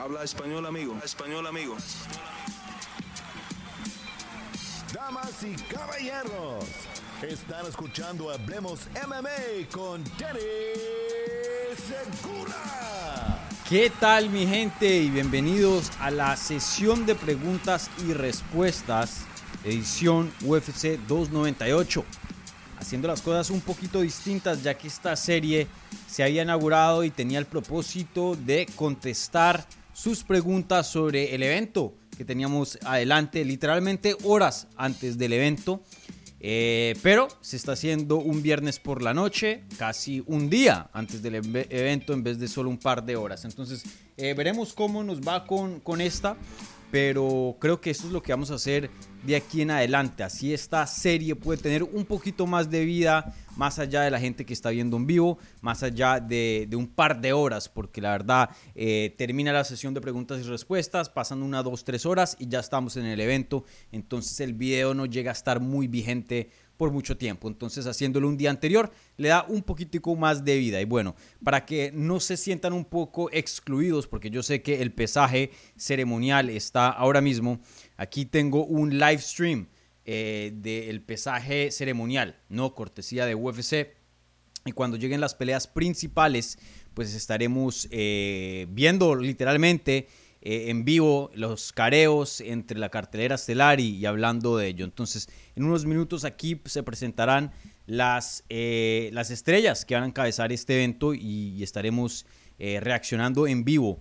Habla español, amigo. Español, amigo. Damas y caballeros, están escuchando Hablemos MMA con Danny Segura. ¿Qué tal mi gente? Y bienvenidos a la sesión de preguntas y respuestas, edición UFC 298. Haciendo las cosas un poquito distintas ya que esta serie se había inaugurado y tenía el propósito de contestar sus preguntas sobre el evento que teníamos adelante, literalmente horas antes del evento. Eh, pero se está haciendo un viernes por la noche, casi un día antes del evento en vez de solo un par de horas. Entonces eh, veremos cómo nos va con, con esta pero creo que eso es lo que vamos a hacer de aquí en adelante. Así esta serie puede tener un poquito más de vida, más allá de la gente que está viendo en vivo, más allá de, un par de horas, porque la verdad eh, termina la sesión de preguntas y respuestas, pasan una, dos, tres horas y ya estamos en el evento, entonces el video no llega a estar muy vigente por mucho tiempo. Entonces, haciéndolo un día anterior, le da un poquitico más de vida. Y bueno, para que no se sientan un poco excluidos, porque yo sé que el pesaje ceremonial está ahora mismo, aquí tengo un live stream eh, del pesaje ceremonial, no cortesía de UFC. Y cuando lleguen las peleas principales, pues estaremos eh, viendo literalmente eh, en vivo los careos entre la cartelera estelar y, hablando de ello. Entonces, en unos minutos aquí se presentarán las, las estrellas que van a encabezar este evento y, estaremos reaccionando en vivo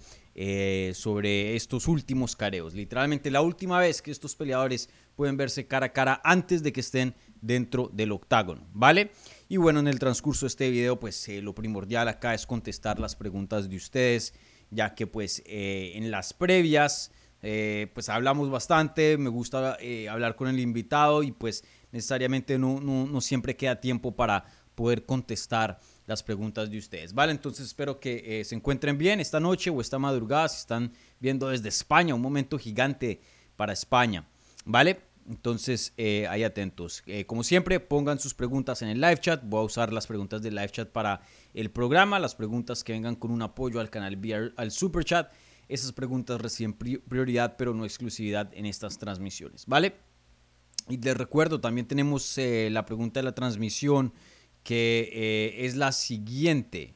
sobre estos últimos careos. Literalmente la última vez que estos peleadores pueden verse cara a cara antes de que estén dentro del octágono, ¿vale? Y bueno, en el transcurso de este video, pues lo primordial acá es contestar las preguntas de ustedes ya que pues eh, en las previas eh, pues hablamos bastante, me gusta eh, hablar con el invitado y pues necesariamente no, siempre queda tiempo para poder contestar las preguntas de ustedes. Vale, entonces espero que se encuentren bien esta noche o esta madrugada si están viendo desde España, un momento gigante para España. Vale, entonces, eh, ahí atentos. Eh, como siempre, pongan sus preguntas en el live chat. Voy a usar las preguntas del live chat para el programa. Las preguntas que vengan con un apoyo al canal vía al super chat. Esas preguntas reciben prioridad, pero no exclusividad en estas transmisiones. ¿Vale? Y les recuerdo, también tenemos eh, la pregunta de la transmisión que es la siguiente.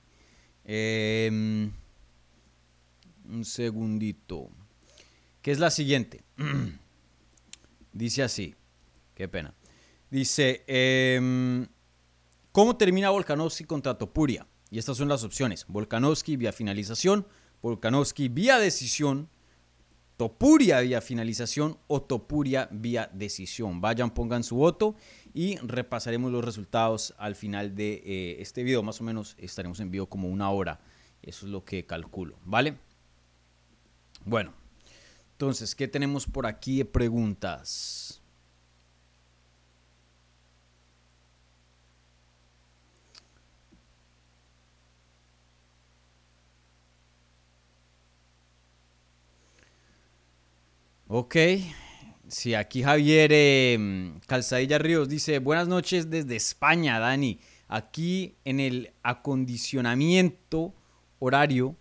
Em, un segundito. Que es la siguiente. Dice así, qué pena. Dice, em, ¿cómo termina Volkanovski contra Topuria? Y estas son las opciones. Volkanovski vía finalización, Volkanovski vía decisión, Topuria vía finalización o Topuria vía decisión. Vayan, pongan su voto y repasaremos los resultados al final de eh, este video. Más o menos estaremos en vivo como una hora. Eso es lo que calculo, ¿vale? Bueno, entonces, ¿qué tenemos por aquí de preguntas? Ok, sí, aquí Javier eh, Calzadilla Ríos dice, buenas noches desde España, Dani. Aquí en el acondicionamiento horario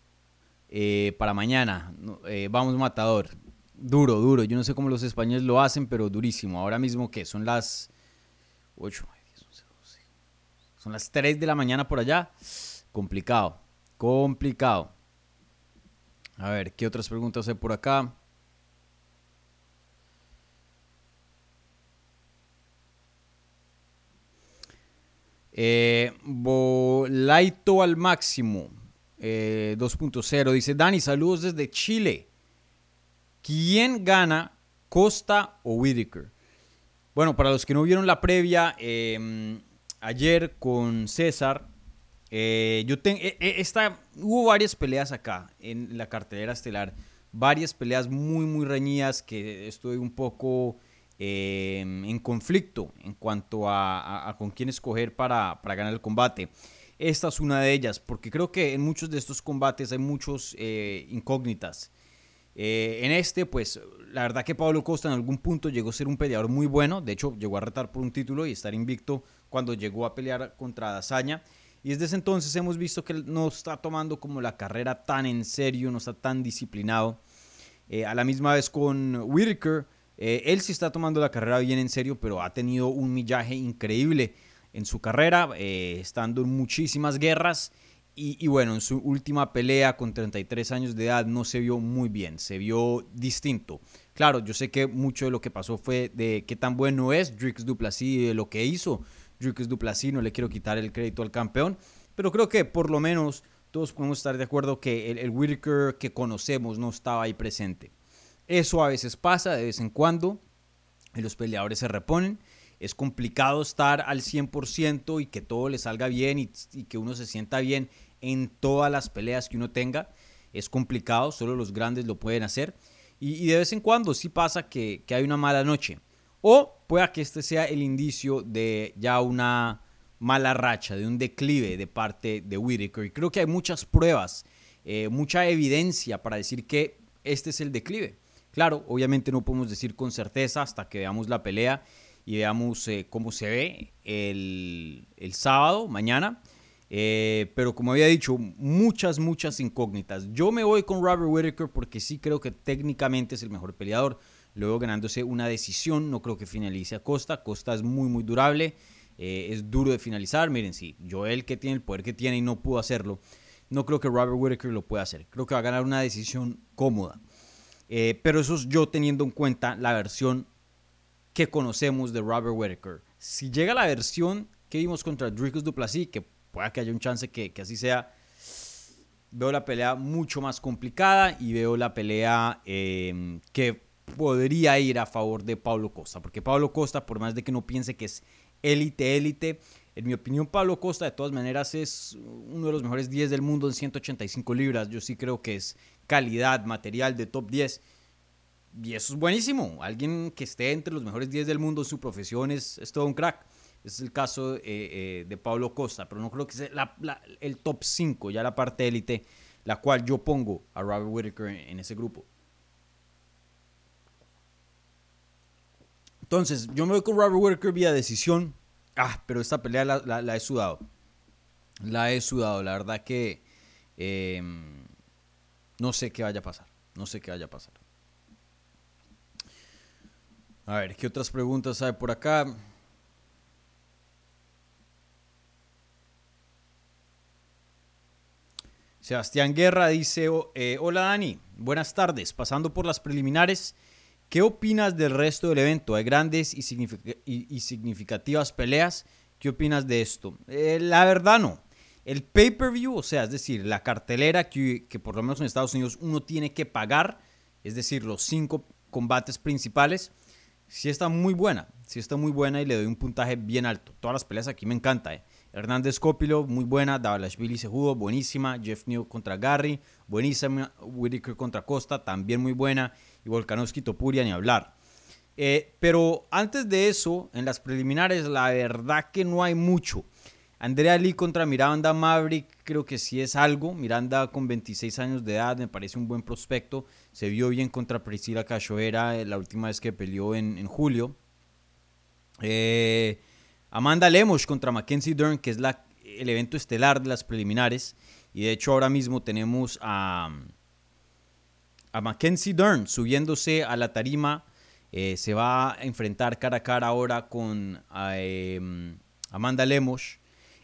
eh, para mañana. Eh, vamos, Matador. Duro, duro. Yo no sé cómo los españoles lo hacen, pero durísimo. Ahora mismo, ¿qué? Son las 8, 10, 11, 12. Son las 3 de la mañana por allá. Complicado. Complicado. A ver, ¿qué otras preguntas hay por acá? Eh, Bolaito al máximo. 2.0 eh, dice Dani, saludos desde Chile. ¿Quién gana, Costa o Whitaker? Bueno, para los que no vieron la previa, em, ayer con César, eh, yo tengo, eh, eh, esta, hubo varias peleas acá en la cartelera estelar, varias peleas muy, muy reñidas que estoy un poco em, en conflicto en cuanto a, con quién escoger para, para, ganar el combate. Esta es una de ellas, porque creo que en muchos de estos combates hay muchos incógnitas. Eh, en este, pues la verdad que Pablo Costa en algún punto llegó a ser un peleador muy bueno. De hecho, llegó a retar por un título y estar invicto cuando llegó a pelear contra Dazaña. Y desde ese entonces hemos visto que no está tomando como la carrera tan en serio, no está tan disciplinado. Eh, a la misma vez con Whitaker, eh, él sí está tomando la carrera bien en serio, pero ha tenido un millaje increíble en su carrera, eh, estando en muchísimas guerras. Y, bueno, en su última pelea con 33 años de edad no se vio muy bien, se vio distinto. Claro, yo sé que mucho de lo que pasó fue de qué tan bueno es Drix Duplessis de lo que hizo Drix Duplessis, no le quiero quitar el crédito al campeón, pero creo que por lo menos todos podemos estar de acuerdo que el, el Whitaker que conocemos no estaba ahí presente. Eso a veces pasa de vez en cuando y los peleadores se reponen. Es complicado estar al 100% y que todo le salga bien y, que uno se sienta bien en todas las peleas que uno tenga. Es complicado, solo los grandes lo pueden hacer. Y, de vez en cuando sí pasa que, hay una mala noche. O pueda que este sea el indicio de ya una mala racha, de un declive de parte de Whitaker. Y creo que hay muchas pruebas, eh, mucha evidencia para decir que este es el declive. Claro, obviamente no podemos decir con certeza hasta que veamos la pelea y veamos eh, cómo se ve el, sábado, mañana. Eh, pero como había dicho, muchas, muchas incógnitas. Yo me voy con Robert Whittaker porque sí creo que técnicamente es el mejor peleador. Luego ganándose una decisión, no creo que finalice a Costa. Costa es muy, muy durable. Eh, es duro de finalizar. Miren, sí, Joel que tiene el poder que tiene y no pudo hacerlo. No creo que Robert Whittaker lo pueda hacer. Creo que va a ganar una decisión cómoda. Eh, pero eso es yo teniendo en cuenta la versión que conocemos de Robert Whittaker. Si llega la versión que vimos contra Dricus Duplessis, que pueda que haya un chance que, así sea, veo la pelea mucho más complicada y veo la pelea em, que podría ir a favor de Pablo Costa. Porque Pablo Costa, por más de que no piense que es élite, élite, en mi opinión, Pablo Costa de todas maneras es uno de los mejores 10 del mundo en 185 libras. Yo sí creo que es calidad, material de top 10. Y eso es buenísimo. Alguien que esté entre los mejores 10 del mundo en su profesión es, todo un crack. Es el caso eh, eh, de Pablo Costa, pero no creo que sea el top 5, ya la parte élite, la cual yo pongo a Robert Whittaker en, ese grupo. Entonces, yo me voy con Robert Whittaker vía decisión. Ah, pero esta pelea la, he sudado. La he sudado. La verdad que em, no sé qué vaya a pasar. No sé qué vaya a pasar. A ver, ¿qué otras preguntas hay por acá? Sebastián Guerra dice, eh, hola Dani, buenas tardes, pasando por las preliminares, ¿qué opinas del resto del evento? ¿Hay grandes y, significativas peleas? ¿Qué opinas de esto? Eh, la verdad no. El pay-per-view, o sea, es decir, la cartelera que, por lo menos en Estados Unidos uno tiene que pagar, es decir, los cinco combates principales, sí está muy buena, sí está muy buena y le doy un puntaje bien alto. Todas las peleas aquí me encanta. Eh. Hernández Copilo, muy buena. Davalashvili Sejudo, buenísima. Jeff New contra Gary, buenísima. Whitaker contra Costa, también muy buena. Y Volkanovski Topuria, ni hablar. Eh, pero antes de eso, en las preliminares, la verdad que no hay mucho. Andrea Lee contra Miranda Maverick, creo que sí es algo. Miranda con 26 años de edad, me parece un buen prospecto. Se vio bien contra Priscila Cachoeira eh, la última vez que peleó en, julio. Eh, Amanda Lemos contra Mackenzie Dern, que es la, el evento estelar de las preliminares. Y de hecho ahora mismo tenemos a, a Mackenzie Dern subiéndose a la tarima. Eh, se va a enfrentar cara a cara ahora con Amanda Lemos.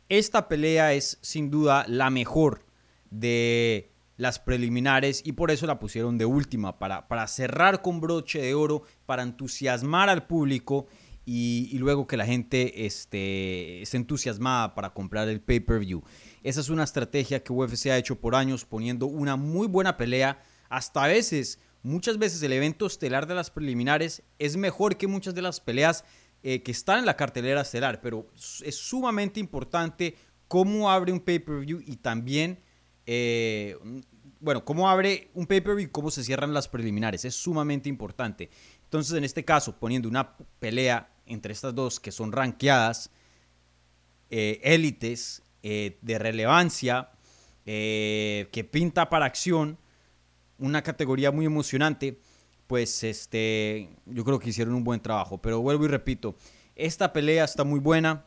Esta pelea es sin duda la mejor de las preliminares y por eso la pusieron de última, para, para cerrar con broche de oro, para entusiasmar al público y, luego que la gente esté, esté entusiasmada para comprar el pay-per-view. Esa es una estrategia que UFC ha hecho por años poniendo una muy buena pelea, hasta a veces, muchas veces el evento estelar de las preliminares es mejor que muchas de las peleas eh, que están en la cartelera estelar, pero es sumamente importante cómo abre un pay-per-view y también, eh, bueno, cómo abre un pay-per-view y cómo se cierran las preliminares. Es sumamente importante. Entonces, en este caso, poniendo una pelea entre estas dos que son ranqueadas, eh, élites de relevancia, que pinta para acción, una categoría muy emocionante pues este, yo creo que hicieron un buen trabajo. Pero vuelvo y repito, esta pelea está muy buena.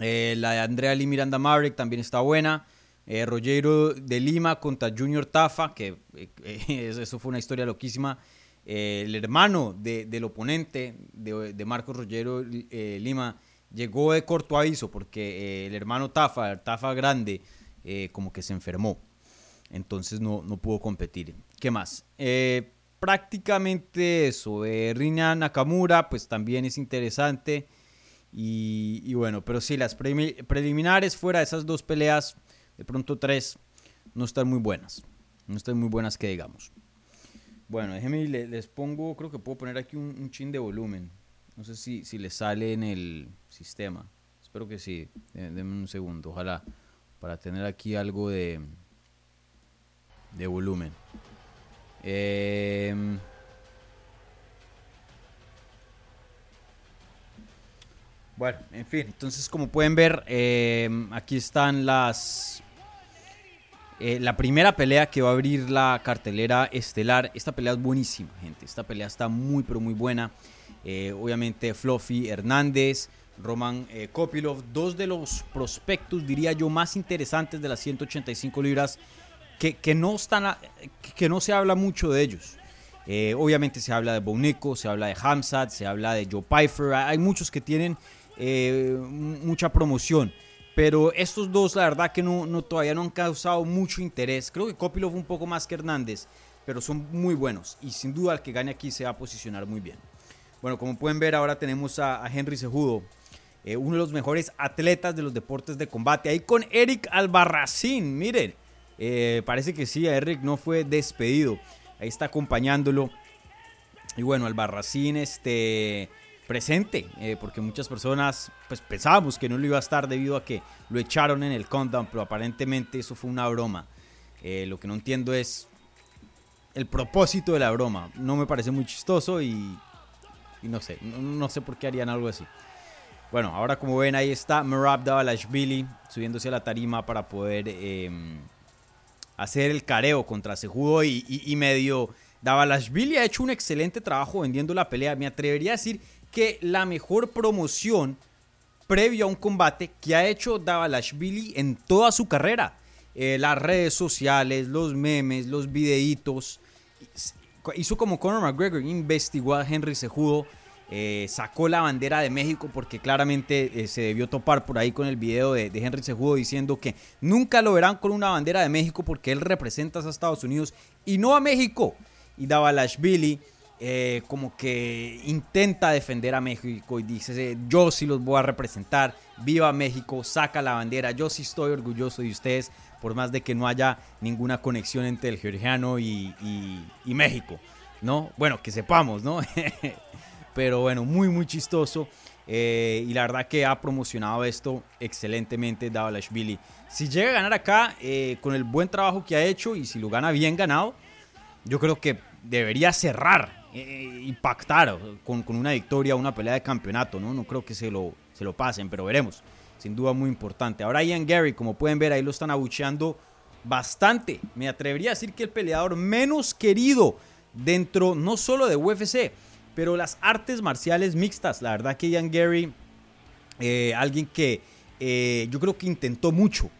Eh, la de Andrea Lee Miranda Maverick también está buena. Eh, Rogero de Lima contra Junior Tafa, que eh, eso fue una historia loquísima. el hermano del oponente de, Marcos Rogero Lima llegó de corto aviso porque el hermano Tafa, Tafa grande, como que se enfermó. Entonces no, no pudo competir. ¿Qué más? prácticamente eso. Rina Nakamura, pues también es interesante. Y, bueno, pero sí, las preliminares fuera de esas dos peleas, de pronto tres, no están muy buenas. No están muy buenas que digamos. Bueno, déjenme, les pongo, creo que puedo poner aquí un, chin de volumen. No sé si, si le sale en el sistema. Espero que sí. Denme un segundo, ojalá. Para tener aquí algo de, de volumen. Eh, Bueno, en fin, entonces como pueden ver, eh, aquí están las... Eh, la primera pelea que va a abrir la cartelera estelar. Esta pelea es buenísima, gente. Esta pelea está muy, pero muy buena. Eh, obviamente Fluffy Hernández, Roman Kopilov, dos de los prospectos, diría yo, más interesantes de las 185 libras, que, no, están que no se habla mucho de ellos. obviamente se habla de Bonico, se habla de Hamzat, se habla de Joe Pfeiffer. Hay muchos que tienen eh, mucha promoción. Pero estos dos, la verdad que no, no, todavía no han causado mucho interés. Creo que Kopilov un poco más que Hernández, pero son muy buenos. Y sin duda el que gane aquí se va a posicionar muy bien. Bueno, como pueden ver, ahora tenemos a, Henry Sejudo, eh, uno de los mejores atletas de los deportes de combate. Ahí con Eric Albarracín, miren. Eh, parece que sí, Eric no fue despedido. Ahí está acompañándolo. Y bueno, Albarracín, este presente, eh, porque muchas personas pues pensábamos que no lo iba a estar debido a que lo echaron en el countdown, pero aparentemente eso fue una broma. Eh, lo que no entiendo es el propósito de la broma. No me parece muy chistoso y, no sé, no, sé por qué harían algo así. Bueno, ahora como ven ahí está Merab Davalashvili subiéndose a la tarima para poder em, hacer el careo contra Sejudo y, medio... Davalashvili ha hecho un excelente trabajo vendiendo la pelea. Me atrevería a decir que la mejor promoción previo a un combate que ha hecho Davalashvili en toda su carrera. Eh, las redes sociales, los memes, los videitos. Hizo como Conor McGregor, investigó a Henry Sejudo, eh, sacó la bandera de México porque claramente eh, se debió topar por ahí con el video de, Henry Sejudo diciendo que nunca lo verán con una bandera de México porque él representa a Estados Unidos y no a México. Y Davalashvili eh, como que intenta defender a México y dice, yo sí los voy a representar, viva México, saca la bandera, yo sí estoy orgulloso de ustedes, por más de que no haya ninguna conexión entre el georgiano y, México, ¿no? Bueno, que sepamos, ¿no? Pero bueno, muy, muy chistoso. Eh, y la verdad que ha promocionado esto excelentemente Davalashvili. Si llega a ganar acá eh, con el buen trabajo que ha hecho y si lo gana bien ganado, yo creo que debería cerrar eh, impactar con, una victoria, una pelea de campeonato, ¿no? No creo que se lo, se lo pasen, pero veremos. Sin duda muy importante. Ahora Ian Gary, como pueden ver, ahí lo están abucheando bastante. Me atrevería a decir que el peleador menos querido dentro no solo de UFC, pero las artes marciales mixtas. La verdad que Ian Gary, eh, alguien que eh, yo creo que intentó mucho.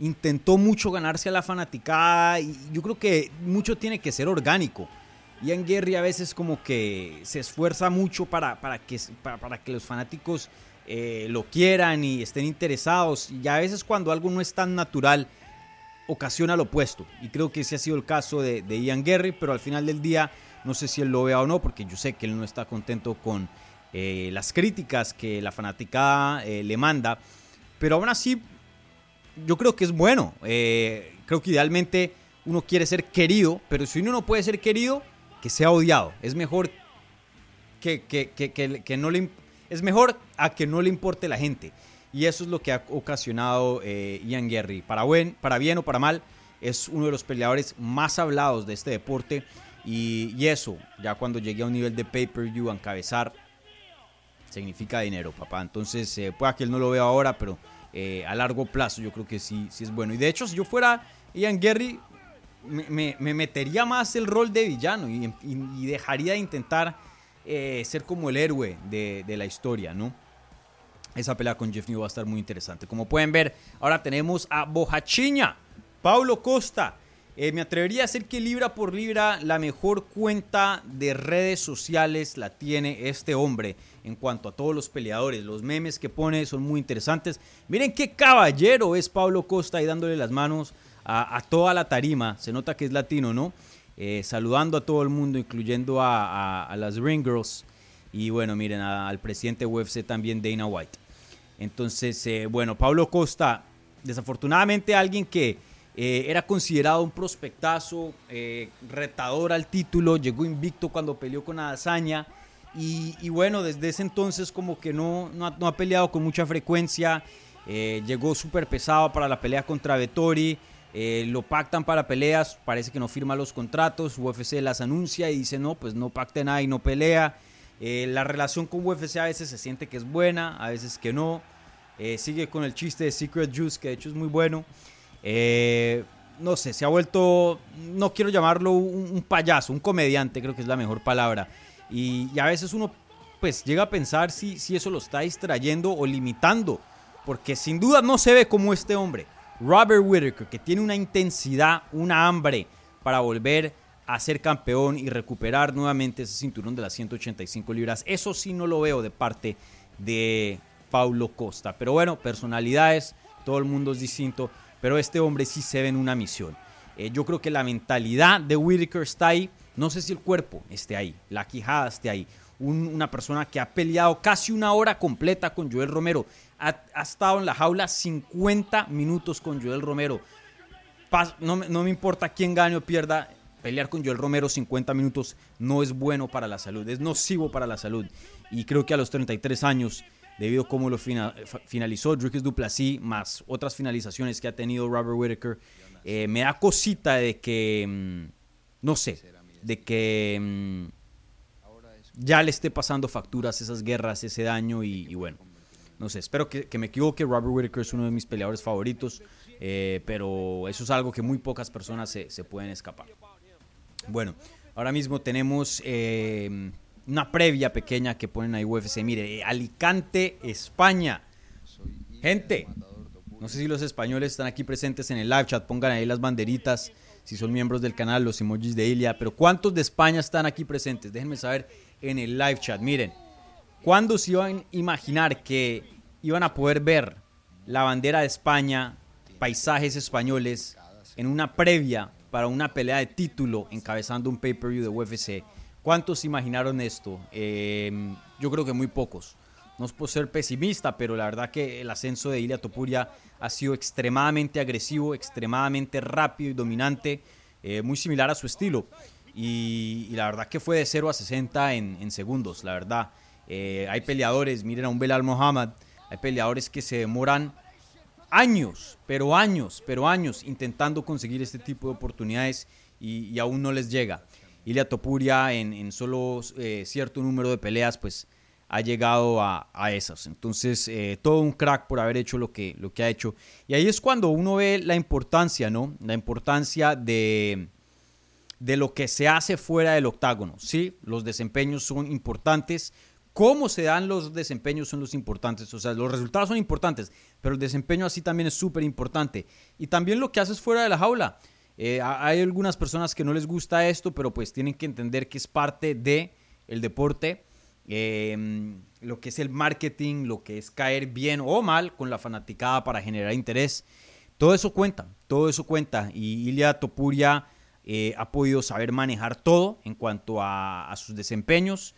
Intentó mucho ganarse a la fanaticada y yo creo que mucho tiene que ser orgánico. Ian Gary a veces como que se esfuerza mucho para, para, que, para, que los fanáticos eh, lo quieran y estén interesados. Y a veces cuando algo no es tan natural, ocasiona lo opuesto. Y creo que ese ha sido el caso de, Ian Gary, pero al final del día no sé si él lo vea o no, porque yo sé que él no está contento con eh, las críticas que la fanaticada eh, le manda. Pero aún así, yo creo que es bueno. creo que idealmente uno quiere ser querido, pero si uno no puede ser querido, que sea odiado. Es mejor que, que, no le es mejor a que no le importe la gente. Y eso es lo que ha ocasionado eh, Ian Gary. Para, para bien o para mal, es uno de los peleadores más hablados de este deporte. Y, eso, ya cuando llegue a un nivel de pay-per-view encabezar, significa dinero, papá. Entonces, eh, pueda que él no lo vea ahora, pero eh, a largo plazo yo creo que sí, sí es bueno. Y de hecho, si yo fuera Ian Gary, me, metería más el rol de villano y, dejaría de intentar eh, ser como el héroe de, la historia, ¿no? esa pelea con Jeff New va a estar muy interesante. Como pueden ver, ahora tenemos a Bojachiña, Paulo Costa. Eh, me atrevería a decir que libra por libra la mejor cuenta de redes sociales la tiene este hombre en cuanto a todos los peleadores. Los memes que pone son muy interesantes. Miren qué caballero es Paulo Costa ahí dándole las manos a, toda la tarima. Se nota que es latino, ¿no? Eh, saludando a todo el mundo, incluyendo a, las Ring Girls. Y bueno, miren, al presidente UFC también, Dana White. Entonces, eh, bueno, Pablo Costa, desafortunadamente alguien que eh, era considerado un prospectazo, eh, retador al título, llegó invicto cuando peleó con Adazaña. Y, bueno, desde ese entonces como que no, no, ha, peleado con mucha frecuencia. llegó súper pesado para la pelea contra Vettori. lo pactan para peleas, parece que no firma los contratos. UFC las anuncia y dice no, pues no pacte nada y no pelea. Eh, la relación con UFC a veces se siente que es buena, a veces que no. Eh, sigue con el chiste de Secret Juice, que de hecho es muy bueno. Eh, no sé, se ha vuelto, no quiero llamarlo un, payaso, un comediante, creo que es la mejor palabra. Y, a veces uno pues llega a pensar si, si eso lo está distrayendo o limitando, porque sin duda no se ve como este hombre, Robert Whittaker, que tiene una intensidad, una hambre para volver a ser campeón y recuperar nuevamente ese cinturón de las 185 libras. Eso sí no lo veo de parte de Paulo Costa. Pero bueno, personalidades, todo el mundo es distinto, pero este hombre sí se ve en una misión. Eh, yo creo que la mentalidad de Whitaker está ahí. No sé si el cuerpo esté ahí, la quijada esté ahí. una persona que ha peleado casi una hora completa con Joel Romero. Ha, estado en la jaula 50 minutos con Joel Romero. no, no me importa quién gane o pierda, pelear con Joel Romero 50 minutos no es bueno para la salud, es nocivo para la salud. Y creo que a los 33 años, debido a cómo lo finalizó Dricus Duplessis, más otras finalizaciones que ha tenido Robert Whitaker, eh, me da cosita de que, mm, no sé, de que mm, ya le esté pasando facturas esas guerras, ese daño y, bueno. No sé, espero que, me equivoque. Robert Whitaker es uno de mis peleadores favoritos, eh, pero eso es algo que muy pocas personas se pueden escapar. Bueno, ahora mismo tenemos eh, una previa pequeña que ponen ahí UFC. Mire, eh, Alicante, España. Gente, no sé si los españoles están aquí presentes en el live chat. Pongan ahí las banderitas. Si son miembros del canal, los emojis de Ilia. Pero ¿cuántos de España están aquí presentes? Déjenme saber en el live chat. Miren, ¿cuándo se iban a imaginar que iban a poder ver la bandera de España, paisajes españoles, en una previa para una pelea de título encabezando un pay-per-view de UFC. ¿Cuántos imaginaron esto? Em, yo creo que muy pocos. No es por ser pesimista, pero la verdad que el ascenso de Ilia Topuria ha sido extremadamente agresivo, extremadamente rápido y dominante, eh, muy similar a su estilo. Y, la verdad que fue de 0 a 60 en, segundos, la verdad. Eh, hay peleadores, miren a un Belal Mohamed, hay peleadores que se demoran años, pero años, pero años intentando conseguir este tipo de oportunidades y, aún no les llega. Ilia Topuria en, solo eh, cierto número de peleas pues ha llegado a, esas. Entonces eh, todo un crack por haber hecho lo que, lo que ha hecho. Y ahí es cuando uno ve la importancia, ¿no? La importancia de, de lo que se hace fuera del octágono. Sí, los desempeños son importantes, cómo se dan los desempeños son los importantes. O sea, los resultados son importantes, pero el desempeño así también es súper importante. Y también lo que haces fuera de la jaula. Eh, hay algunas personas que no les gusta esto, pero pues tienen que entender que es parte de deporte. Em, lo que es el marketing, lo que es caer bien o mal con la fanaticada para generar interés. Todo eso cuenta, todo eso cuenta. Y Ilia Topuria eh, ha podido saber manejar todo en cuanto a sus desempeños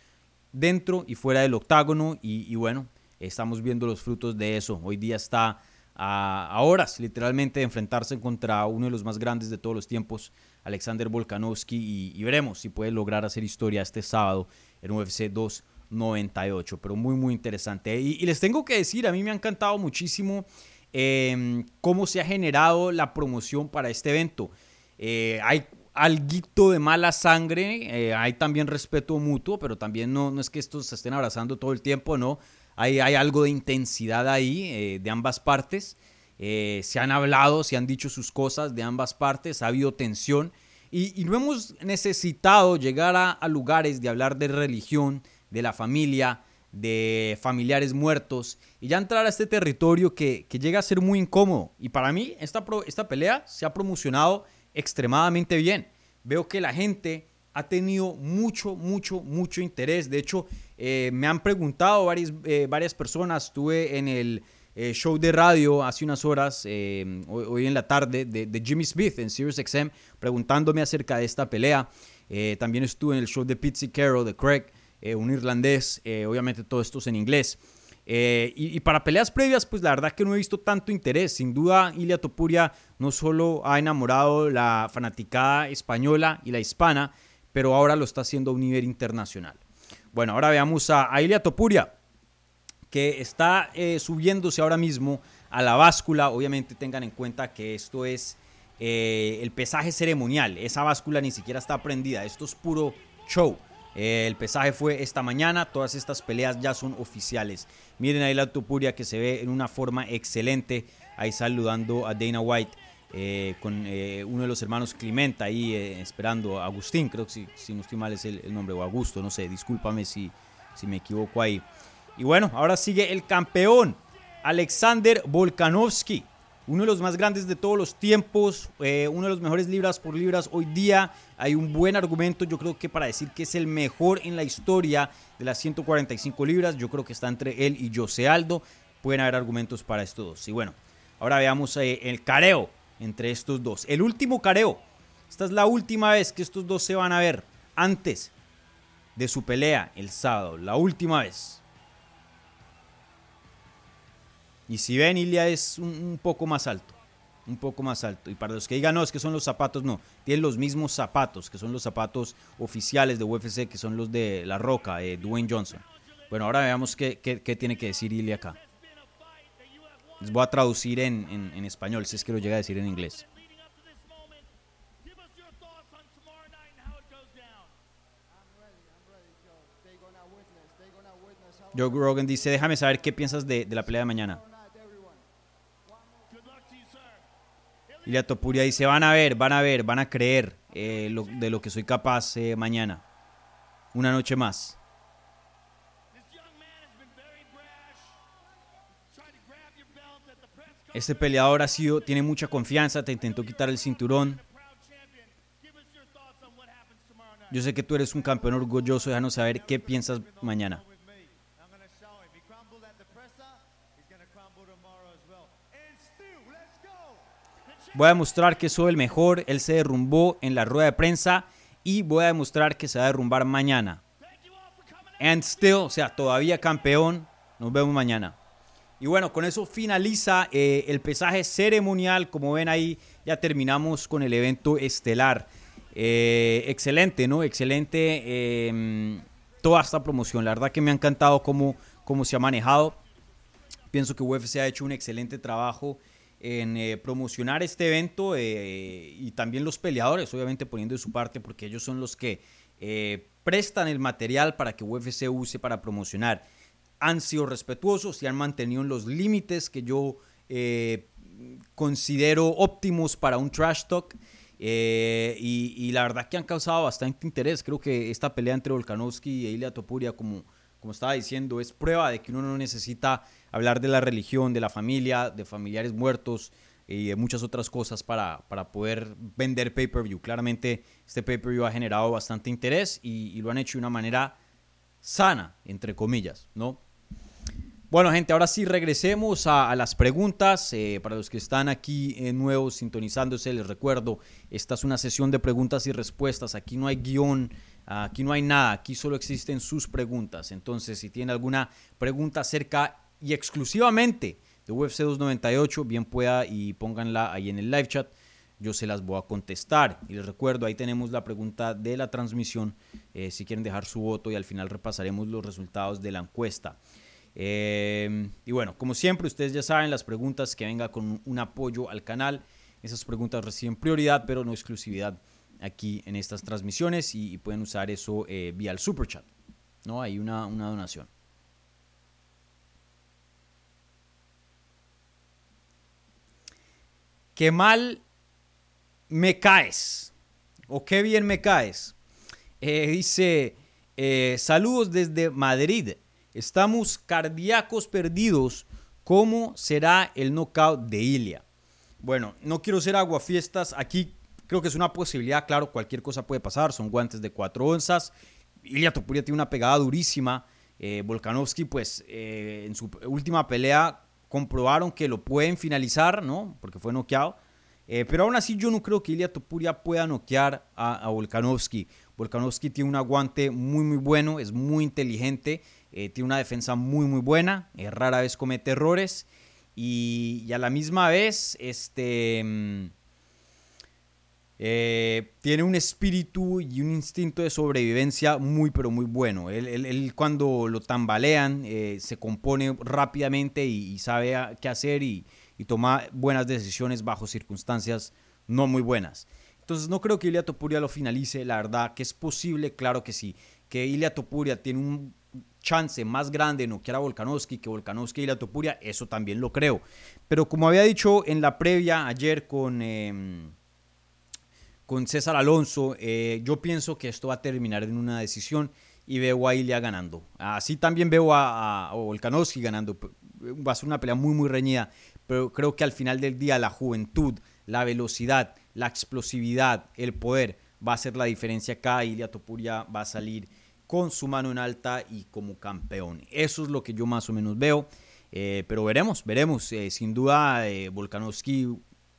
dentro y fuera del octágono y, bueno, estamos viendo los frutos de eso. Hoy día está a, horas literalmente de enfrentarse contra uno de los más grandes de todos los tiempos, Alexander Volkanovski, y, veremos si puede lograr hacer historia este sábado en UFC 298, pero muy muy interesante. Y, les tengo que decir, a mí me ha encantado muchísimo em, cómo se ha generado la promoción para este evento. Eh, hay alguito de mala sangre, eh, hay también respeto mutuo, pero también no, no es que estos se estén abrazando todo el tiempo, no. Hay, algo de intensidad ahí eh, de ambas partes. Eh, se han hablado, se han dicho sus cosas de ambas partes, ha habido tensión y, no hemos necesitado llegar a, lugares de hablar de religión, de la familia, de familiares muertos y ya entrar a este territorio que, llega a ser muy incómodo. Y para mí esta, esta pelea se ha promocionado extremadamente bien. Veo que la gente ha tenido mucho, mucho, mucho interés. De hecho, eh, me han preguntado varias, eh, varias personas. Estuve en el eh, show de radio hace unas horas, hoy, en la tarde, de, Jimmy Smith en SiriusXM, preguntándome acerca de esta pelea. también estuve en el show de Pizzy Carroll, de Craig, un irlandés. obviamente todo esto es en inglés. y, para peleas previas, pues la verdad que no he visto tanto interés. Sin duda, Ilia Topuria no solo ha enamorado la fanaticada española y la hispana, pero ahora lo está haciendo a un nivel internacional. Bueno, ahora veamos a, Ilia Topuria, que está eh, subiéndose ahora mismo a la báscula. Obviamente tengan en cuenta que esto es eh, el pesaje ceremonial. Esa báscula ni siquiera está prendida. Esto es puro show. Eh, el pesaje fue esta mañana, todas estas peleas ya son oficiales. Miren ahí la Topuria que se ve en una forma excelente, ahí saludando a Dana White. Eh, con eh, uno de los hermanos Climenta ahí eh, esperando, Agustín, creo que si, si no estoy mal es el, nombre, o Augusto, no sé, discúlpame si, si me equivoco ahí. Y bueno, ahora sigue el campeón, Alexander Volkanovski, uno de los más grandes de todos los tiempos, uno de los mejores libras por libras hoy día. Hay un buen argumento, yo creo que para decir que es el mejor en la historia de las 145 libras. Yo creo que está entre él y José Aldo. Pueden haber argumentos para estos dos. Y bueno, ahora veamos el careo entre estos dos. El último careo. Esta es la última vez que estos dos se van a ver antes de su pelea el sábado. La última vez. Y si ven, Ilia es un, poco más alto. Un poco más alto. Y para los que digan, no, es que son los zapatos, no. Tienen los mismos zapatos, que son los zapatos oficiales de UFC, que son los de La Roca, eh, Dwayne Johnson. Bueno, ahora veamos qué, qué, qué tiene que decir Ilia acá. Les voy a traducir en, en, español, si es que lo llega a decir en inglés. Joe Rogan dice, déjame saber qué piensas de, de la pelea de mañana. Ilia Topuria dice, van a ver, van a ver, van a creer eh, de lo que soy capaz eh, mañana. Una noche más. Este peleador ha sido, tiene mucha confianza, te intentó quitar el cinturón. Yo sé que tú eres un campeón orgulloso, déjanos saber qué piensas mañana. Voy a demostrar que soy el mejor, él se derrumbó en la rueda de prensa y voy a demostrar que se va a derrumbar mañana. And still, o sea, todavía campeón, nos vemos mañana. Y bueno, con eso finaliza eh, el pesaje ceremonial. Como ven ahí, ya terminamos con el evento estelar. Eh, excelente, ¿no? Excelente em, toda esta promoción. La verdad que me ha encantado cómo, cómo se ha manejado. Pienso que UFC ha hecho un excelente trabajo en eh, promocionar este evento y también los peleadores, obviamente poniendo de su parte, porque ellos son los que prestan el material para que UFC use para promocionar han sido respetuosos y han mantenido los límites que yo eh, considero óptimos para un trash talk. Eh, y, la verdad que han causado bastante interés. Creo que esta pelea entre Volkanovski e Ilya Topuria, como, como estaba diciendo, es prueba de que uno no necesita hablar de la religión, de la familia, de familiares muertos y de muchas otras cosas para, para poder vender pay-per-view. Claramente este pay-per-view ha generado bastante interés y, y, lo han hecho de una manera sana, entre comillas, ¿no? Bueno, gente, ahora sí regresemos a, las preguntas. Eh, para los que están aquí eh, nuevos sintonizándose, les recuerdo, esta es una sesión de preguntas y respuestas. Aquí no hay guion, aquí no hay nada, aquí solo existen sus preguntas. Entonces, si tienen alguna pregunta acerca y exclusivamente de UFC 298, bien pueda y pónganla ahí en el live chat. Yo se las voy a contestar. Y les recuerdo, ahí tenemos la pregunta de la transmisión. Eh, si quieren dejar su voto y al final repasaremos los resultados de la encuesta. Em, y bueno, como siempre, ustedes ya saben, las preguntas que venga con un apoyo al canal, esas preguntas reciben prioridad, pero no exclusividad aquí en estas transmisiones y, pueden usar eso eh, vía el super chat. ¿no? Hay una, donación. Qué mal me caes. O qué bien me caes. Eh, dice, eh, saludos desde Madrid. Estamos cardíacos perdidos. ¿Cómo será el knockout de Ilia? Bueno, no quiero ser aguafiestas. Aquí creo que es una posibilidad. Claro, cualquier cosa puede pasar. Son guantes de 4 onzas. Ilia Topuria tiene una pegada durísima. Eh, Volkanovski, pues eh, en su última pelea comprobaron que lo pueden finalizar, ¿no? Porque fue noqueado. Eh, pero aún así yo no creo que Ilia Topuria pueda noquear a, Volkanovski. Volkanovski tiene un aguante muy muy bueno, es muy inteligente, tiene una defensa muy muy buena, rara vez comete errores y, y, a la misma vez este... Mm, eh, tiene un espíritu y un instinto de sobrevivencia muy, pero muy bueno. Él, cuando lo tambalean eh, se compone rápidamente y, sabe qué hacer y, toma buenas decisiones bajo circunstancias no muy buenas. Entonces no creo que Ilia Topuria lo finalice, la verdad que es posible, claro que sí, que Ilia Topuria tiene un chance más grande no noquear a Volkanovski que Volkanovski y Ilia Topuria, eso también lo creo. Pero como había dicho en la previa ayer con... Em, con César Alonso, eh, yo pienso que esto va a terminar en una decisión y veo a Ilia ganando. Así también veo a, a Volkanovski ganando. Va a ser una pelea muy, muy reñida, pero creo que al final del día la juventud, la velocidad, la explosividad, el poder va a ser la diferencia acá. Ilia Topuria va a salir con su mano en alta y como campeón. Eso es lo que yo más o menos veo. Eh, pero veremos, veremos. Eh, sin duda, Volkanovski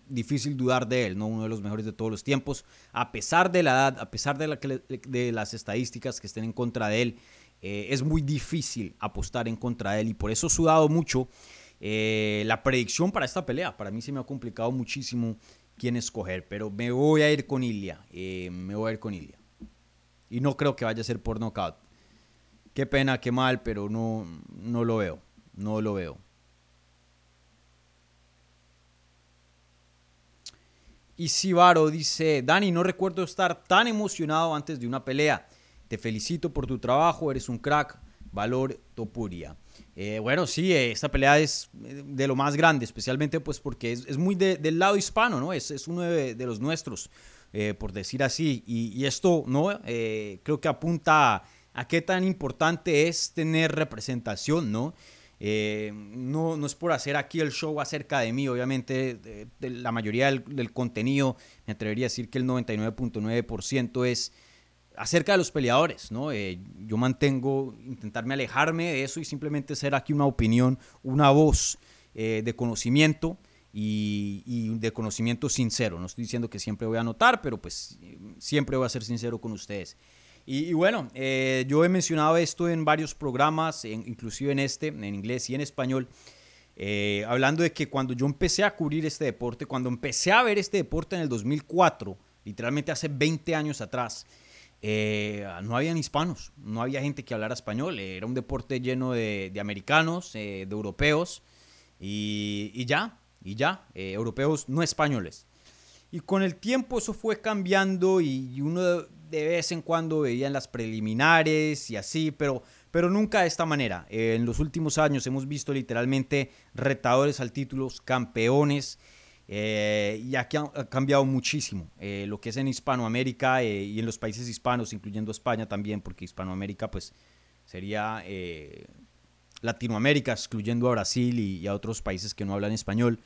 difícil dudar de él, ¿no? uno de los mejores de todos los tiempos, a pesar de la edad, a pesar de, de las estadísticas que estén en contra de él, eh, es muy difícil apostar en contra de él y por eso he sudado mucho eh, la predicción para esta pelea. Para mí se me ha complicado muchísimo quién escoger, pero me voy a ir con Ilia, eh, me voy a ir con Ilia. Y no creo que vaya a ser por knockout. Qué pena, qué mal, pero no, no lo veo, no lo veo. Y Sibaro dice, Dani, no recuerdo estar tan emocionado antes de una pelea. Te felicito por tu trabajo, eres un crack. Valor Topuria. Eh, bueno, sí, eh, esta pelea es eh, de lo más grande, especialmente pues porque es, muy del lado hispano, ¿no? Es, es uno de, los nuestros, por decir así. Y, esto, ¿no? creo que apunta a, a, qué tan importante es tener representación, ¿no? Eh, no, no es por hacer aquí el show acerca de mí, obviamente la mayoría del, contenido, me atrevería a decir que el 99.9% es acerca de los peleadores, ¿no? Eh, yo mantengo, intentarme alejarme de eso y simplemente ser aquí una opinión, una voz eh, de conocimiento y, y, de conocimiento sincero. No estoy diciendo que siempre voy a anotar, pero pues siempre voy a ser sincero con ustedes. Y, bueno, eh, yo he mencionado esto en varios programas, inclusive en este, en inglés y en español, eh, hablando de que cuando yo empecé a cubrir este deporte, cuando empecé a ver este deporte en el 2004, literalmente hace 20 años atrás, eh, no habían hispanos, no había gente que hablara español, era un deporte lleno de, americanos, de europeos y, y, ya, y ya, europeos no españoles. Y con el tiempo eso fue cambiando y uno de vez en cuando veían las preliminares y así, pero, pero nunca de esta manera. en los últimos años hemos visto literalmente retadores al título, campeones, eh, y aquí ha, cambiado muchísimo eh, lo que es en Hispanoamérica eh, y en los países hispanos, incluyendo España también, porque Hispanoamérica pues sería Latinoamérica, excluyendo a Brasil y, a otros países que no hablan español.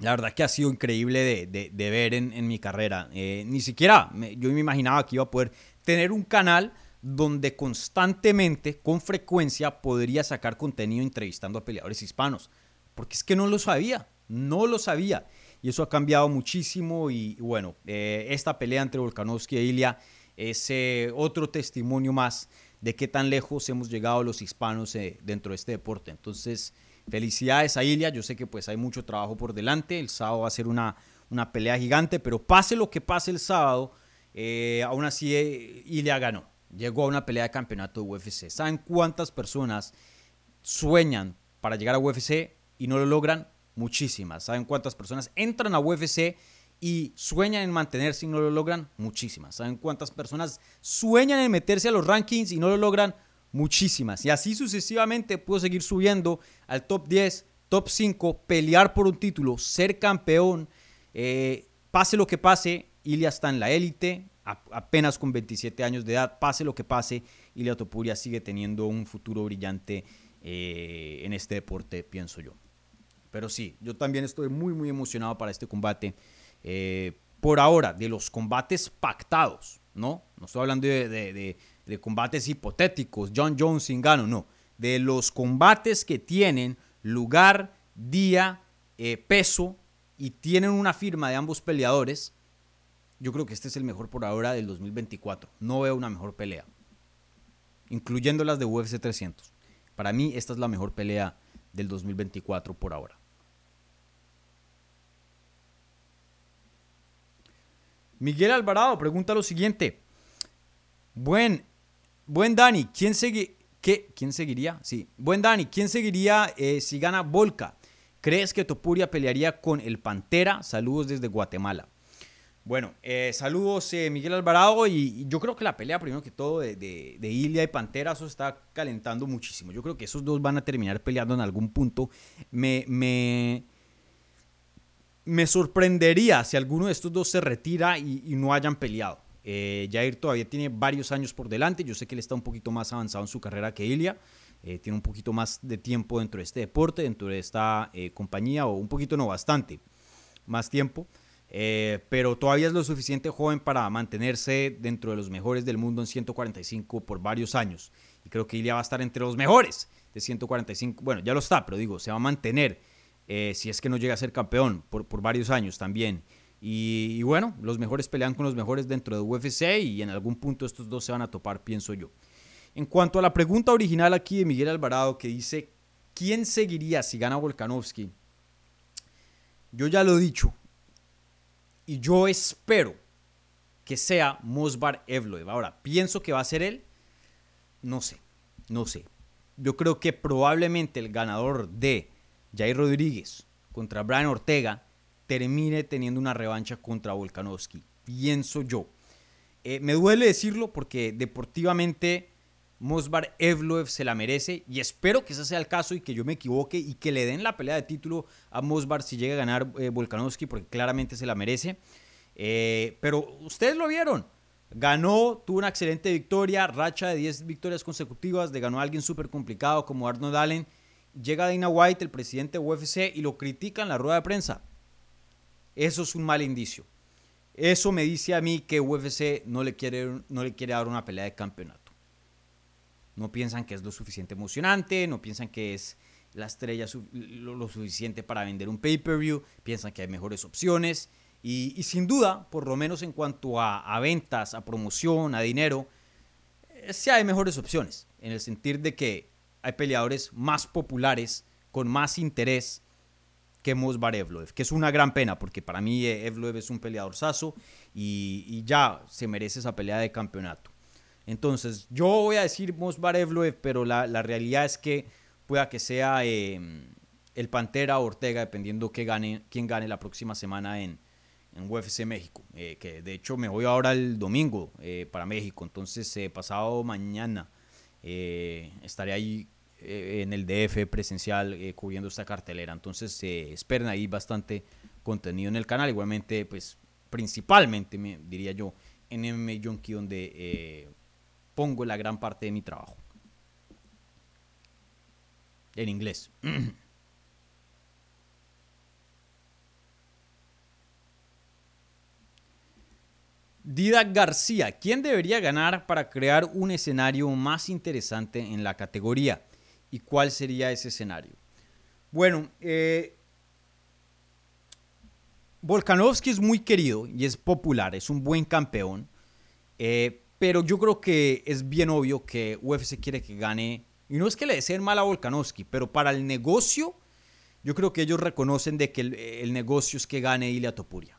La verdad que ha sido increíble de, ver en, mi carrera. Eh, ni siquiera yo me imaginaba que iba a poder tener un canal donde constantemente, con frecuencia, podría sacar contenido entrevistando a peleadores hispanos. Porque es que no lo sabía, no lo sabía. Y eso ha cambiado muchísimo. Y, bueno, eh, esta pelea entre Volkanovski e Ilia es eh, otro testimonio más de qué tan lejos hemos llegado los hispanos dentro de este deporte. Entonces, Felicidades a Ilia, yo sé que pues hay mucho trabajo por delante, el sábado va a ser una, una pelea gigante, pero pase lo que pase el sábado, eh, aún así eh, Ilia ganó, llegó a una pelea de campeonato de UFC. ¿Saben cuántas personas sueñan para llegar a UFC y no lo logran? Muchísimas. ¿Saben cuántas personas entran a UFC y sueñan en mantenerse y no lo logran? Muchísimas. ¿Saben cuántas personas sueñan en meterse a los rankings y no lo logran? muchísimas. Y así sucesivamente puedo seguir subiendo al top 10, top 5, pelear por un título, ser campeón. Eh, pase lo que pase, Ilia está en la élite, apenas con 27 años de edad, pase lo que pase, Ilia Topuria sigue teniendo un futuro brillante eh, en este deporte, pienso yo. Pero sí, yo también estoy muy, muy emocionado para este combate. Eh, por ahora, de los combates pactados, ¿no? No estoy hablando de, combates hipotéticos, John Jones sin gano, no. De los combates que tienen lugar, día, eh, peso y tienen una firma de ambos peleadores, yo creo que este es el mejor por ahora del 2024. No veo una mejor pelea, incluyendo las de UFC 300. Para mí, esta es la mejor pelea del 2024 por ahora. Miguel Alvarado pregunta lo siguiente. Buen, buen Dani, ¿quién, qué, ¿quién seguiría? Sí, buen Dani, ¿quién seguiría eh, si gana Volca? ¿Crees que Topuria pelearía con el Pantera? Saludos desde Guatemala. Bueno, eh, saludos eh, Miguel Alvarado y, yo creo que la pelea primero que todo de, de, Ilia y Pantera eso está calentando muchísimo. Yo creo que esos dos van a terminar peleando en algún punto. Me, me, me sorprendería si alguno de estos dos se retira y, no hayan peleado. Eh, Jair todavía tiene varios años por delante. Yo sé que él está un poquito más avanzado en su carrera que Ilia. tiene un poquito más de tiempo dentro de este deporte, dentro de esta compañía, o un poquito no, bastante más tiempo. Eh, pero todavía es lo suficiente joven para mantenerse dentro de los mejores del mundo en 145 por varios años. Y creo que Ilia va a estar entre los mejores de 145. Bueno, ya lo está, pero digo, se va a mantener eh, si es que no llega a ser campeón por, por varios años también. Y, bueno, los mejores pelean con los mejores dentro de UFC y en algún punto estos dos se van a topar, pienso yo. En cuanto a la pregunta original aquí de Miguel Alvarado que dice, ¿quién seguiría si gana Volkanovski? Yo ya lo he dicho, y yo espero que sea Mosbar Evloev. Ahora, pienso que va a ser él. No sé, no sé. Yo creo que probablemente el ganador de Jair Rodríguez contra Brian Ortega termine teniendo una revancha contra Volkanovski. Pienso yo. Eh, me duele decirlo porque deportivamente Mosbar Evloev se la merece y espero que ese sea el caso y que yo me equivoque y que le den la pelea de título a Mosbar si llega a ganar eh, Volkanovski porque claramente se la merece. Eh, pero ustedes lo vieron. Ganó, tuvo una excelente victoria, racha de 10 victorias consecutivas, le ganó a alguien súper complicado como Arnold Allen. Llega Dana White, el presidente de UFC, y lo critica en la rueda de prensa. Eso es un mal indicio. Eso me dice a mí que UFC no le quiere, no le quiere dar una pelea de campeonato. No piensan que es lo suficiente emocionante, no piensan que es la estrella lo, suficiente para vender un pay-per-view, piensan que hay mejores opciones. Y, sin duda, por lo menos en cuanto a, ventas, a promoción, a dinero, eh, sí hay mejores opciones, en el sentido de que hay peleadores más populares, con más interés que Mosbar Evloev, que es una gran pena, porque para mí Evloev es un peleador saso y, ya se merece esa pelea de campeonato. Entonces, yo voy a decir Mosbar Evloev, pero la, realidad es que pueda que sea em, el Pantera Ortega, dependiendo que gane, quién gane la próxima semana en, en UFC México. Eh, que de hecho me voy ahora el domingo eh, para México. Entonces, eh, pasado mañana estaré ahí en el DF presencial cubriendo esta cartelera. Entonces, esperen ahí bastante contenido en el canal. Igualmente, pues principalmente, me, diría yo, en MMA Junkie, donde pongo la gran parte de mi trabajo. En inglés. Dida García, ¿quién debería ganar para crear un escenario más interesante en la categoría? ¿Y cuál sería ese escenario? Bueno, eh, Volkanovski es muy querido y es popular, es un buen campeón. Eh, pero yo creo que es bien obvio que UFC quiere que gane. Y no es que le deseen mal a Volkanovski, pero para el negocio, yo creo que ellos reconocen de que el, negocio es que gane Ilia Topuria.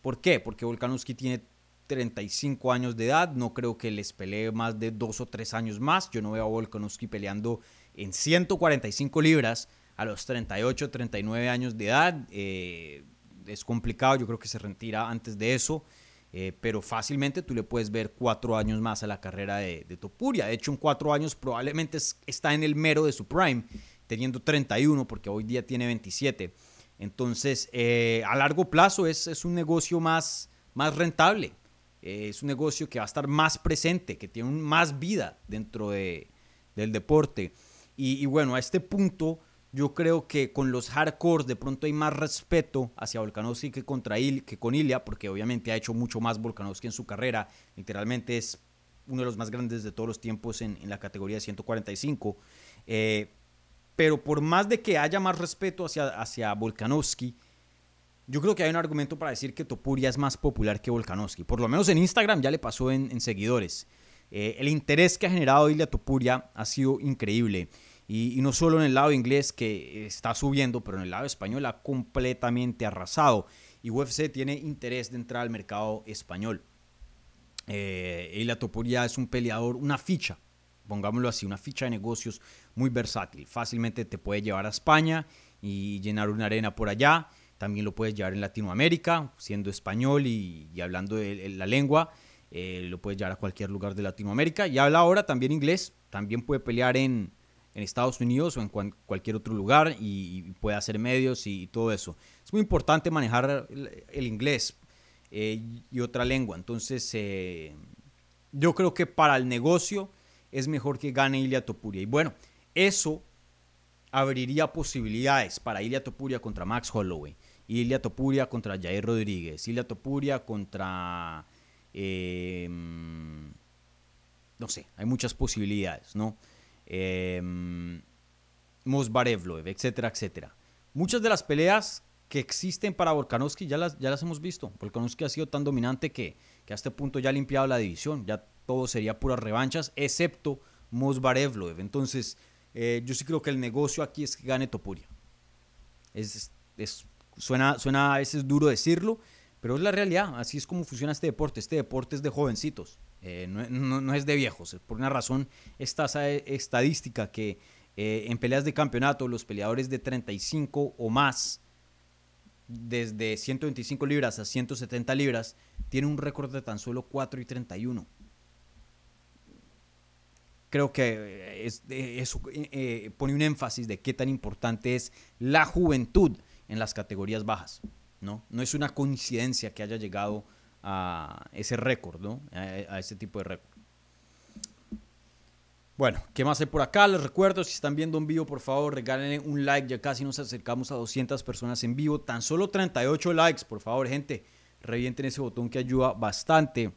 ¿Por qué? Porque Volkanovski tiene 35 años de edad, no creo que les pelee más de dos o tres años más. Yo no veo a Volkanovski peleando en 145 libras a los 38, 39 años de edad. Eh, es complicado, yo creo que se retira antes de eso. Eh, pero fácilmente tú le puedes ver cuatro años más a la carrera de, Topuria. De hecho, en cuatro años probablemente está en el mero de su prime, teniendo 31, porque hoy día tiene 27. Entonces, eh, a largo plazo es, un negocio más, más rentable. es un negocio que va a estar más presente, que tiene más vida dentro de, del deporte. Y, bueno, a este punto yo creo que con los hardcores de pronto hay más respeto hacia Volkanovski que, contra Il, que con Ilya, porque obviamente ha hecho mucho más Volkanovski en su carrera. Literalmente es uno de los más grandes de todos los tiempos en, la categoría de 145. Eh, pero por más de que haya más respeto hacia, hacia Volkanovski, yo creo que hay un argumento para decir que Topuria es más popular que Volkanovski. Por lo menos en Instagram ya le pasó en, seguidores. Eh, el interés que ha generado Ilya Topuria ha sido increíble. Y, no solo en el lado inglés que está subiendo, pero en el lado español ha completamente arrasado. Y UFC tiene interés de entrar al mercado español. Eh, Ilya Topuria es un peleador, una ficha, pongámoslo así, una ficha de negocios muy versátil. Fácilmente te puede llevar a España y llenar una arena por allá también lo puedes llevar en Latinoamérica, siendo español y, hablando de, la lengua. Eh, lo puedes llevar a cualquier lugar de Latinoamérica. Y habla ahora también inglés. También puede pelear en, Estados Unidos o en cualquier otro lugar y, puede hacer medios y, todo eso. Es muy importante manejar el, inglés eh, y otra lengua. Entonces, eh, yo creo que para el negocio es mejor que gane Ilia Topuria. Y bueno, eso abriría posibilidades para Ilia Topuria contra Max Holloway. Ilia Topuria contra Jair Rodríguez, Ilia Topuria contra... Em, no sé, hay muchas posibilidades, ¿no? Eh, etcétera, etcétera. Muchas de las peleas que existen para Volkanovski ya las, ya las hemos visto. Volkanovski ha sido tan dominante que, a este punto ya ha limpiado la división. Ya todo sería puras revanchas, excepto Mosbarevloev. Entonces, eh, yo sí creo que el negocio aquí es que gane Topuria. Es Suena, suena a veces duro decirlo, pero es la realidad. Así es como funciona este deporte. Este deporte es de jovencitos, eh, no, es de viejos. Por una razón, esta estadística que eh, en peleas de campeonato los peleadores de 35 o más, desde 125 libras a 170 libras, tienen un récord de tan solo 4 y 31 creo que eso eh, pone un énfasis de qué tan importante es la juventud en las categorías bajas. ¿no? no es una coincidencia que haya llegado a ese récord, ¿no? a, ese tipo de récord. Bueno, ¿qué más hay por acá? Les recuerdo, si están viendo en vivo, por favor, regálenle un like. Ya casi nos acercamos a 200 personas en vivo. Tan solo 38 likes, por favor, gente. Revienten ese botón que ayuda bastante.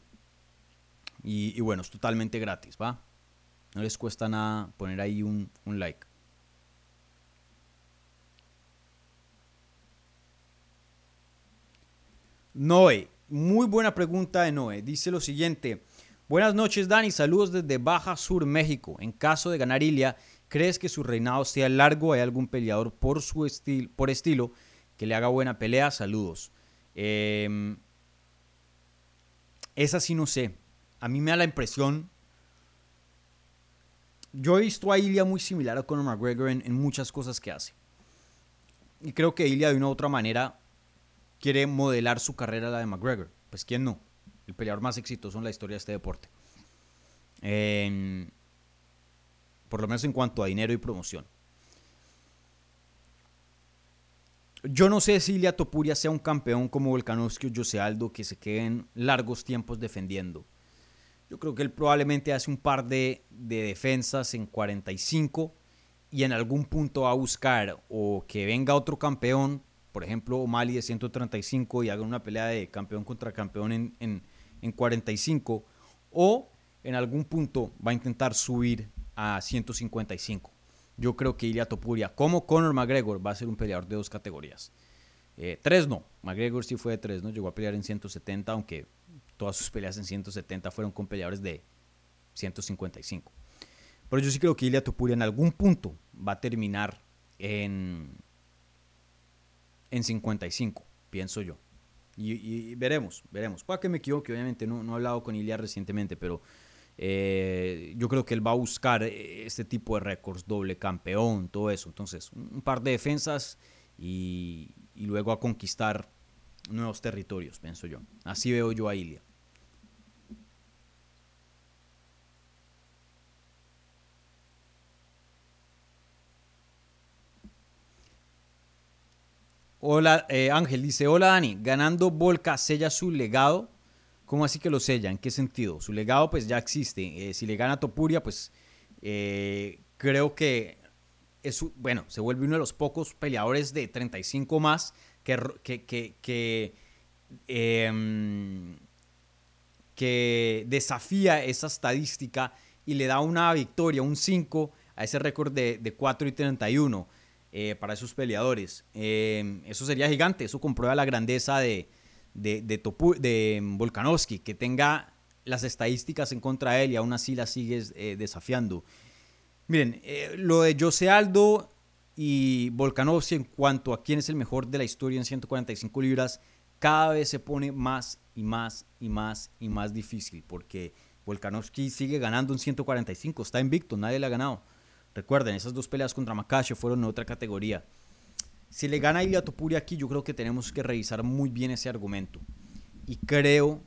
Y, bueno, es totalmente gratis, ¿va? No les cuesta nada poner ahí un, un like. Noé, muy buena pregunta de Noé. Dice lo siguiente. Buenas noches, Dani. Saludos desde Baja Sur, México. En caso de ganar Ilia, ¿crees que su reinado sea largo? ¿Hay algún peleador por su estilo, que le haga buena pelea? Saludos. Eh, esa sí no sé. A mí me da la impresión. Yo he visto a Ilia muy similar a Conor McGregor en, en muchas cosas que hace. Y creo que Ilia de una u otra manera quiere modelar su carrera a la de McGregor. Pues quién no, el peleador más exitoso en la historia de este deporte. por lo menos en cuanto a dinero y promoción. Yo no sé si Ilia Topuria sea un campeón como Volkanovski o Jose Aldo que se queden largos tiempos defendiendo. Yo creo que él probablemente hace un par de, de defensas en 45 y en algún punto va a buscar o que venga otro campeón por ejemplo, Mali de 135 y hagan una pelea de campeón contra campeón en, en, 45, o en algún punto va a intentar subir a 155. Yo creo que Ilia Topuria, como Conor McGregor, va a ser un peleador de dos categorías. Eh, tres no, McGregor sí fue de tres, ¿no? Llegó a pelear en 170, aunque todas sus peleas en 170 fueron con peleadores de 155. Pero yo sí creo que Ilia Topuria en algún punto va a terminar en, en 55, pienso yo. Y, veremos, veremos. Puede que me equivoque, obviamente no, no he hablado con Ilia recientemente, pero eh, yo creo que él va a buscar este tipo de récords, doble campeón, todo eso. Entonces, un par de defensas y, y luego a conquistar nuevos territorios, pienso yo. Así veo yo a Ilia. Hola, eh, Ángel dice, hola Dani, ganando Volca sella su legado ¿Cómo así que lo sella? ¿En qué sentido? Su legado pues ya existe. Eh, si le gana Topuria, pues eh, creo que es, bueno, se vuelve uno de los pocos peleadores de 35 más que, que, que, em, que, desafía esa estadística y le da una victoria, un 5 a ese récord de, de 4 y 31 eh, para esos peleadores. Em, eso sería gigante, eso comprueba la grandeza de, de, Volkanovski, que tenga las estadísticas en contra de él y aún así la sigues eh, desafiando. Miren, eh, lo de Jose Aldo y Volkanovski en cuanto a quién es el mejor de la historia en 145 libras, cada vez se pone más y más y más y más difícil porque Volkanovski sigue ganando en 145, está invicto, nadie le ha ganado. Recuerden, esas dos peleas contra Makache fueron en otra categoría. Si le gana Ilia Topuria aquí, yo creo que tenemos que revisar muy bien ese argumento. Y creo,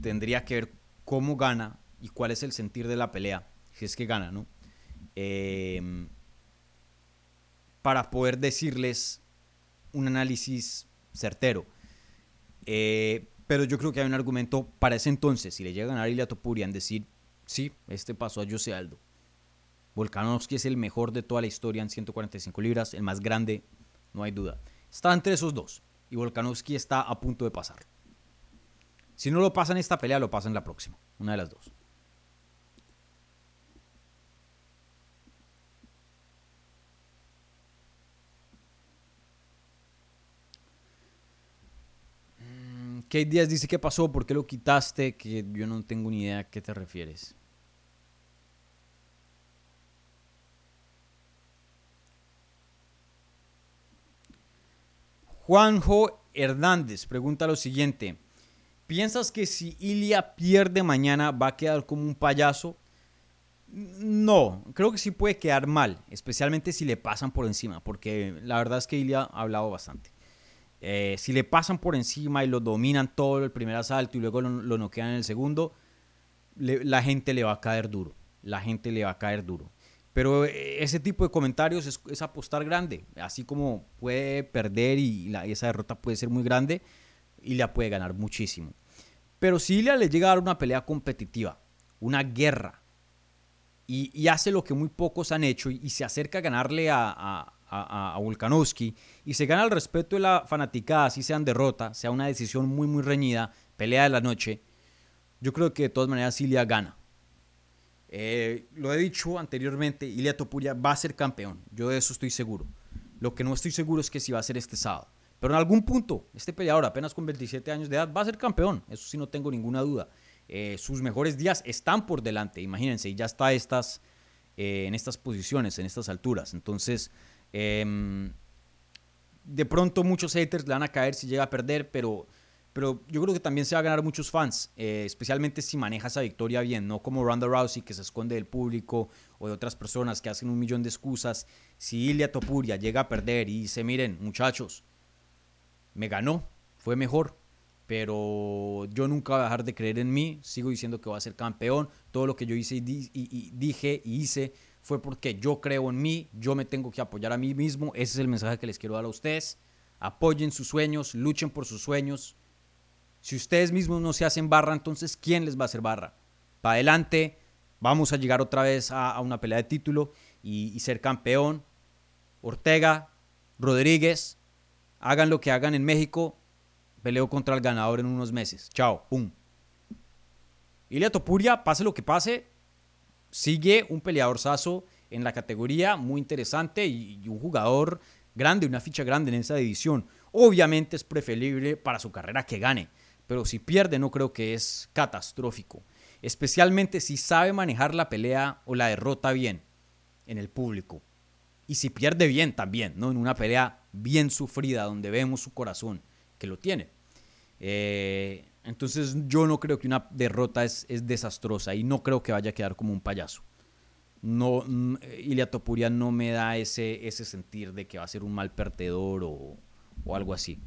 tendría que ver cómo gana y cuál es el sentir de la pelea, si es que gana, ¿no? Em, para poder decirles un análisis certero. Eh, pero yo creo que hay un argumento para ese entonces, si le llega a ganar Ilia Topuria, en decir, sí, este pasó a Jose Aldo. Volkanovski es el mejor de toda la historia en 145 libras, el más grande no hay duda. Está entre esos dos y Volkanovski está a punto de pasar. Si no lo pasa en esta pelea, lo pasa en la próxima, una de las dos. Mm, Kate Díaz dice qué pasó, por qué lo quitaste, que yo no tengo ni idea a qué te refieres. Juanjo Hernández pregunta lo siguiente. ¿Piensas que si Ilia pierde mañana va a quedar como un payaso? No, creo que sí puede quedar mal, especialmente si le pasan por encima, porque la verdad es que Ilia ha hablado bastante. Eh, si le pasan por encima y lo dominan todo el primer asalto y luego lo, lo noquean en el segundo, la gente le va a caer duro. La gente le va a caer duro. Pero eh, ese tipo de comentarios es, apostar grande. Así como puede perder y esa derrota puede ser muy grande, Ilya puede ganar muchísimo. Pero si Ilya le llega a dar una pelea competitiva, una guerra, y, hace lo que muy pocos han hecho y, se acerca a ganarle a, a, a, Volkanovski y se gana el respeto de la fanaticada, así sean derrota, sea una decisión muy, muy reñida, pelea de la noche, yo creo que de todas maneras Ilya gana. Eh, lo he dicho anteriormente, Ilia Topuria va a ser campeón. Yo de eso estoy seguro. Lo que no estoy seguro es que si va a ser este sábado. Pero en algún punto, este peleador apenas con 27 años de edad va a ser campeón. Eso sí no tengo ninguna duda. Eh, sus mejores días están por delante, imagínense, y ya está estas, eh, en estas posiciones, en estas alturas. Entonces, em, de pronto muchos haters le van a caer si llega a perder, pero pero yo creo que también se va a ganar muchos fans, eh, especialmente si maneja esa victoria bien, no como Ronda Rousey que se esconde del público o de otras personas que hacen un millón de excusas. Si Ilia Topuria llega a perder y dice, miren muchachos, me ganó, fue mejor, pero yo nunca voy a dejar de creer en mí, sigo diciendo que voy a ser campeón, todo lo que yo hice y, dije y hice fue porque yo creo en mí, yo me tengo que apoyar a mí mismo, ese es el mensaje que les quiero dar a ustedes, apoyen sus sueños, luchen por sus sueños, si ustedes mismos no se hacen barra, entonces ¿quién les va a hacer barra? Para adelante, vamos a llegar otra vez a, una pelea de título y, ser campeón. Ortega, Rodríguez, hagan lo que hagan en México, peleo contra el ganador en unos meses. Chao, pum. Ilia Topuria, pase lo que pase, sigue un peleador saso en la categoría, muy interesante y, un jugador grande, una ficha grande en esa división. Obviamente es preferible para su carrera que gane pero si pierde no creo que es catastrófico, especialmente si sabe manejar la pelea o la derrota bien en el público. Y si pierde bien también, ¿no? En una pelea bien sufrida donde vemos su corazón, que lo tiene. Eh, entonces yo no creo que una derrota es, desastrosa y no creo que vaya a quedar como un payaso. No, mm, Ilia Topuria no me da ese, ese sentir de que va a ser un mal perdedor o, o algo así.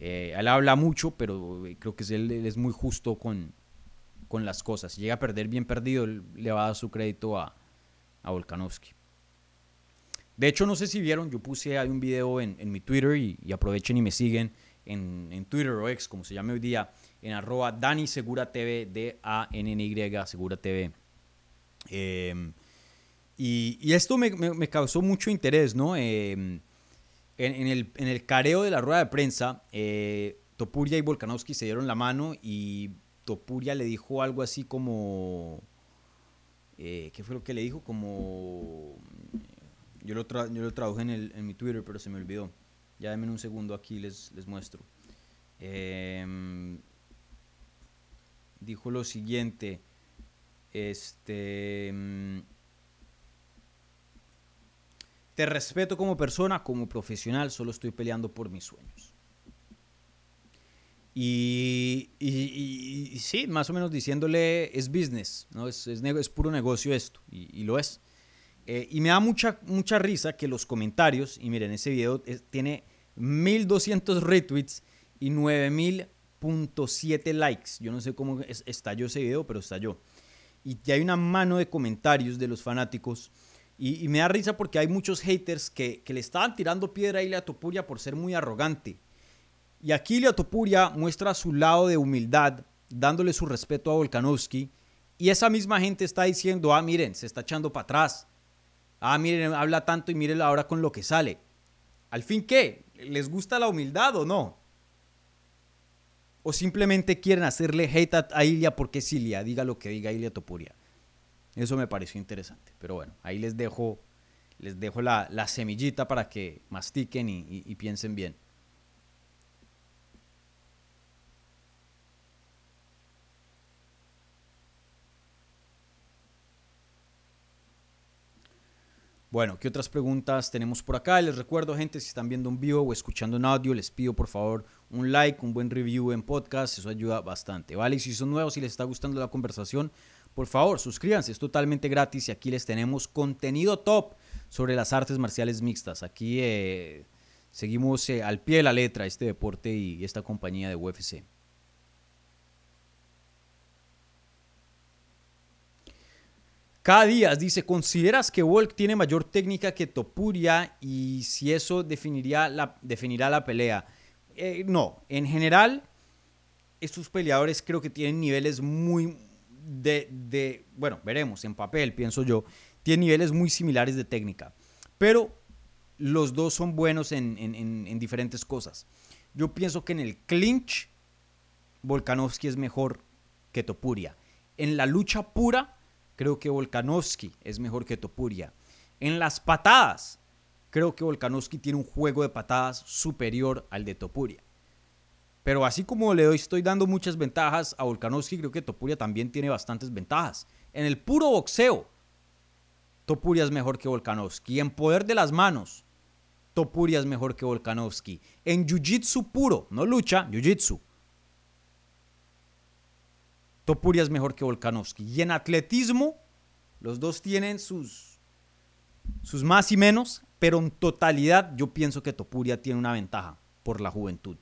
Eh, él habla mucho, pero eh, creo que él, es muy justo con, con, las cosas. Si llega a perder bien perdido, le va a dar su crédito a, a Volkanovski. De hecho, no sé si vieron, yo puse hay un video en, mi Twitter y, aprovechen y me siguen en, Twitter o X, como se llame hoy día, en arroba Dani Segura TV, D-A-N-N-Y Segura TV. Em, y, esto me, causó mucho interés, ¿no? En, el, careo de la rueda de prensa, eh, Topuria y Volkanovski se dieron la mano y Topuria le dijo algo así como... Eh, ¿Qué fue lo que le dijo? Como... Yo lo, yo lo traduje en, mi Twitter, pero se me olvidó. Ya denme un segundo aquí, les, les muestro. Em, dijo lo siguiente. Este... Te respeto como persona, como profesional, solo estoy peleando por mis sueños. Y, y, sí, más o menos diciéndole, es business, ¿no? es, es, es puro negocio esto, y, lo es. Eh, y me da mucha, mucha risa que los comentarios, y miren, ese video tiene 1200 retweets y 9000.7 likes. Yo no sé cómo estalló ese video, pero estalló. Y ya hay una mano de comentarios de los fanáticos y, me da risa porque hay muchos haters que, le estaban tirando piedra a Ilia Topuria por ser muy arrogante. Y aquí Ilia Topuria muestra su lado de humildad, dándole su respeto a Volkanovski. Y esa misma gente está diciendo, ah, miren, se está echando para atrás. Ah, miren, habla tanto y miren ahora con lo que sale. ¿Al fin qué? ¿Les gusta la humildad o no? ¿O simplemente quieren hacerle hate a Ilia porque es Ilia? Diga lo que diga Ilia Topuria. Eso me pareció interesante. Pero bueno, ahí les dejo, les dejo la, semillita para que mastiquen y, piensen bien. Bueno, ¿qué otras preguntas tenemos por acá? Les recuerdo, gente, si están viendo un vivo o escuchando un audio, les pido por favor un like, un buen review en podcast, eso ayuda bastante, ¿vale? Y si son nuevos y les está gustando la conversación, por favor, suscríbanse, es totalmente gratis y aquí les tenemos contenido top sobre las artes marciales mixtas. Aquí eh, seguimos eh, al pie de la letra este deporte y esta compañía de UFC. Cada día dice, ¿consideras que Volk tiene mayor técnica que Topuria y si eso definiría la, definirá la pelea? Eh, no, en general, estos peleadores creo que tienen niveles muy, de, bueno, veremos, en papel, pienso yo, tiene niveles muy similares de técnica. Pero los dos son buenos en, diferentes cosas. Yo pienso que en el clinch, Volkanovski es mejor que Topuria. En la lucha pura, creo que Volkanovski es mejor que Topuria. En las patadas, creo que Volkanovski tiene un juego de patadas superior al de Topuria. Pero así como le estoy dando muchas ventajas a Volkanovski, creo que Topuria también tiene bastantes ventajas. En el puro boxeo, Topuria es mejor que Volkanovski. En poder de las manos, Topuria es mejor que Volkanovski. En jiu-jitsu puro, no lucha, jiu-jitsu. Topuria es mejor que Volkanovski. Y en atletismo, los dos tienen sus, sus más y menos, pero en totalidad yo pienso que Topuria tiene una ventaja por la juventud.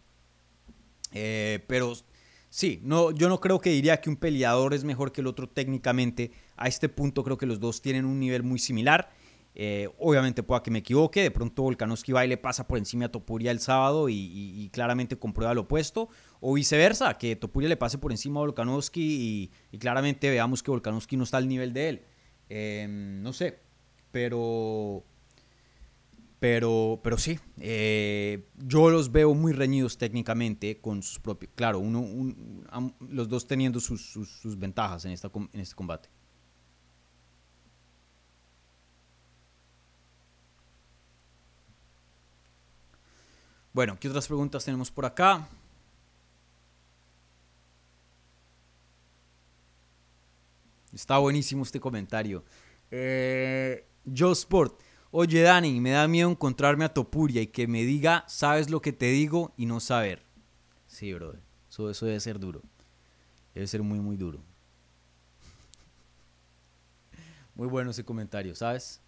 Eh, pero sí, no, yo no creo que diría que un peleador es mejor que el otro técnicamente. A este punto creo que los dos tienen un nivel muy similar. Eh, obviamente pueda que me equivoque, de pronto Volkanovski va y le pasa por encima a Topuria el sábado y, claramente comprueba lo opuesto, o viceversa, que Topuria le pase por encima a Volkanovski y, claramente veamos que Volkanovski no está al nivel de él. Eh, no sé, pero pero, pero sí, eh, yo los veo muy reñidos técnicamente con sus propios. Claro, uno, los dos teniendo sus, ventajas en, esta, en este combate. Bueno, ¿qué otras preguntas tenemos por acá? Está buenísimo este comentario. Eh, Joe Sport. Oye, Dani, me da miedo encontrarme a Topuria y que me diga, sabes lo que te digo y no saber. Sí, brother. Eso, eso debe ser duro. Debe ser muy, muy duro. Muy bueno ese comentario, ¿sabes?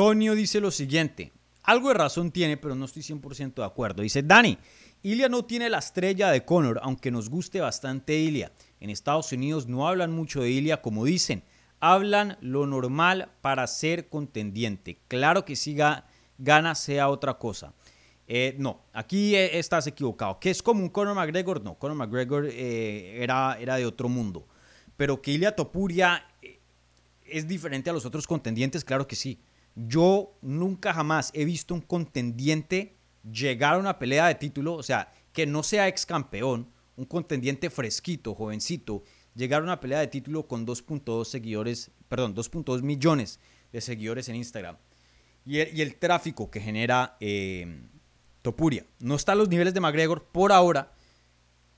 Tonio dice lo siguiente. algo de razón tiene, pero no estoy 100% de acuerdo. Dice Dani, Ilia no tiene la estrella de Conor, aunque nos guste bastante Ilia. En Estados Unidos no hablan mucho de Ilia como dicen, hablan lo normal para ser contendiente. Claro que si gana sea otra cosa. Eh, no, aquí eh, estás equivocado. ¿Que es como un Conor McGregor? No, Conor McGregor eh, era, era de otro mundo. Pero que Ilia Topuria es diferente a los otros contendientes, claro que sí. Yo nunca jamás he visto un contendiente llegar a una pelea de título, o sea, que no sea ex campeón, un contendiente fresquito, jovencito, llegar a una pelea de título con 2.2 seguidores, perdón, 2.2 millones de seguidores en Instagram. Y el, tráfico que genera Topuria. No está a los niveles de McGregor por ahora,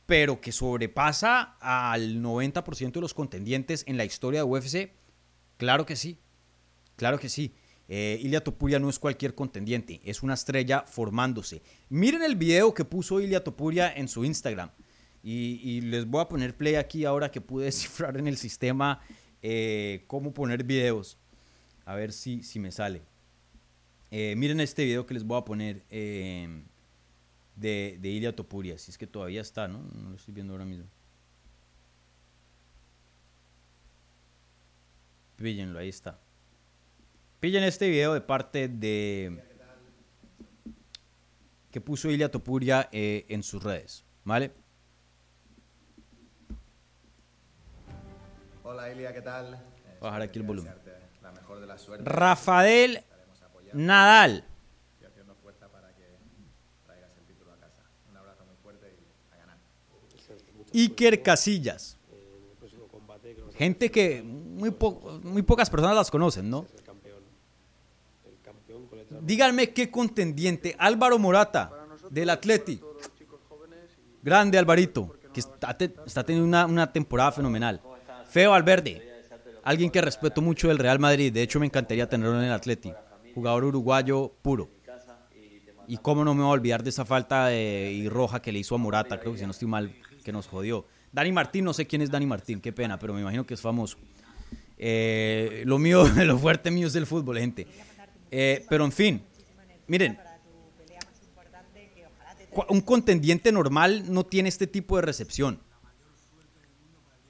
pero que sobrepasa al 90% de los contendientes en la historia de UFC. Claro que sí, claro que sí. Eh, Topuria no es cualquier contendiente, es una estrella formándose. Miren el video que puso Ilia Topuria en su Instagram. Y, les voy a poner play aquí ahora que pude descifrar en el sistema eh, cómo poner videos. A ver si, si me sale. Eh, miren este video que les voy a poner eh, de, de Ilia Topuria, si es que todavía está, ¿no? No lo estoy viendo ahora mismo. Píllenlo, ahí está. Pillen este video de parte de que puso Ilia Topuria eh, en sus redes, ¿vale? Hola Ilia, ¿qué tal? Voy a bajar aquí el volumen. La mejor de la suerte. Rafael Nadal. Iker Casillas. Gente que muy, muy pocas personas las conocen, ¿no? Díganme qué contendiente. Álvaro Morata, del Atleti. Grande Alvarito, que está, teniendo una, temporada fenomenal. Feo Alverde, alguien que respeto mucho del Real Madrid. De hecho, me encantaría tenerlo en el Atleti jugador uruguayo puro. Y cómo no me voy a olvidar de esa falta y roja que le hizo a Morata, creo que si no estoy mal, que nos jodió. Dani Martín, no sé quién es Dani Martín, qué pena, pero me imagino que es famoso. Eh, lo mío, lo fuerte mío es el fútbol, gente. Eh, pero en fin, miren, un contendiente normal no tiene este tipo de recepción.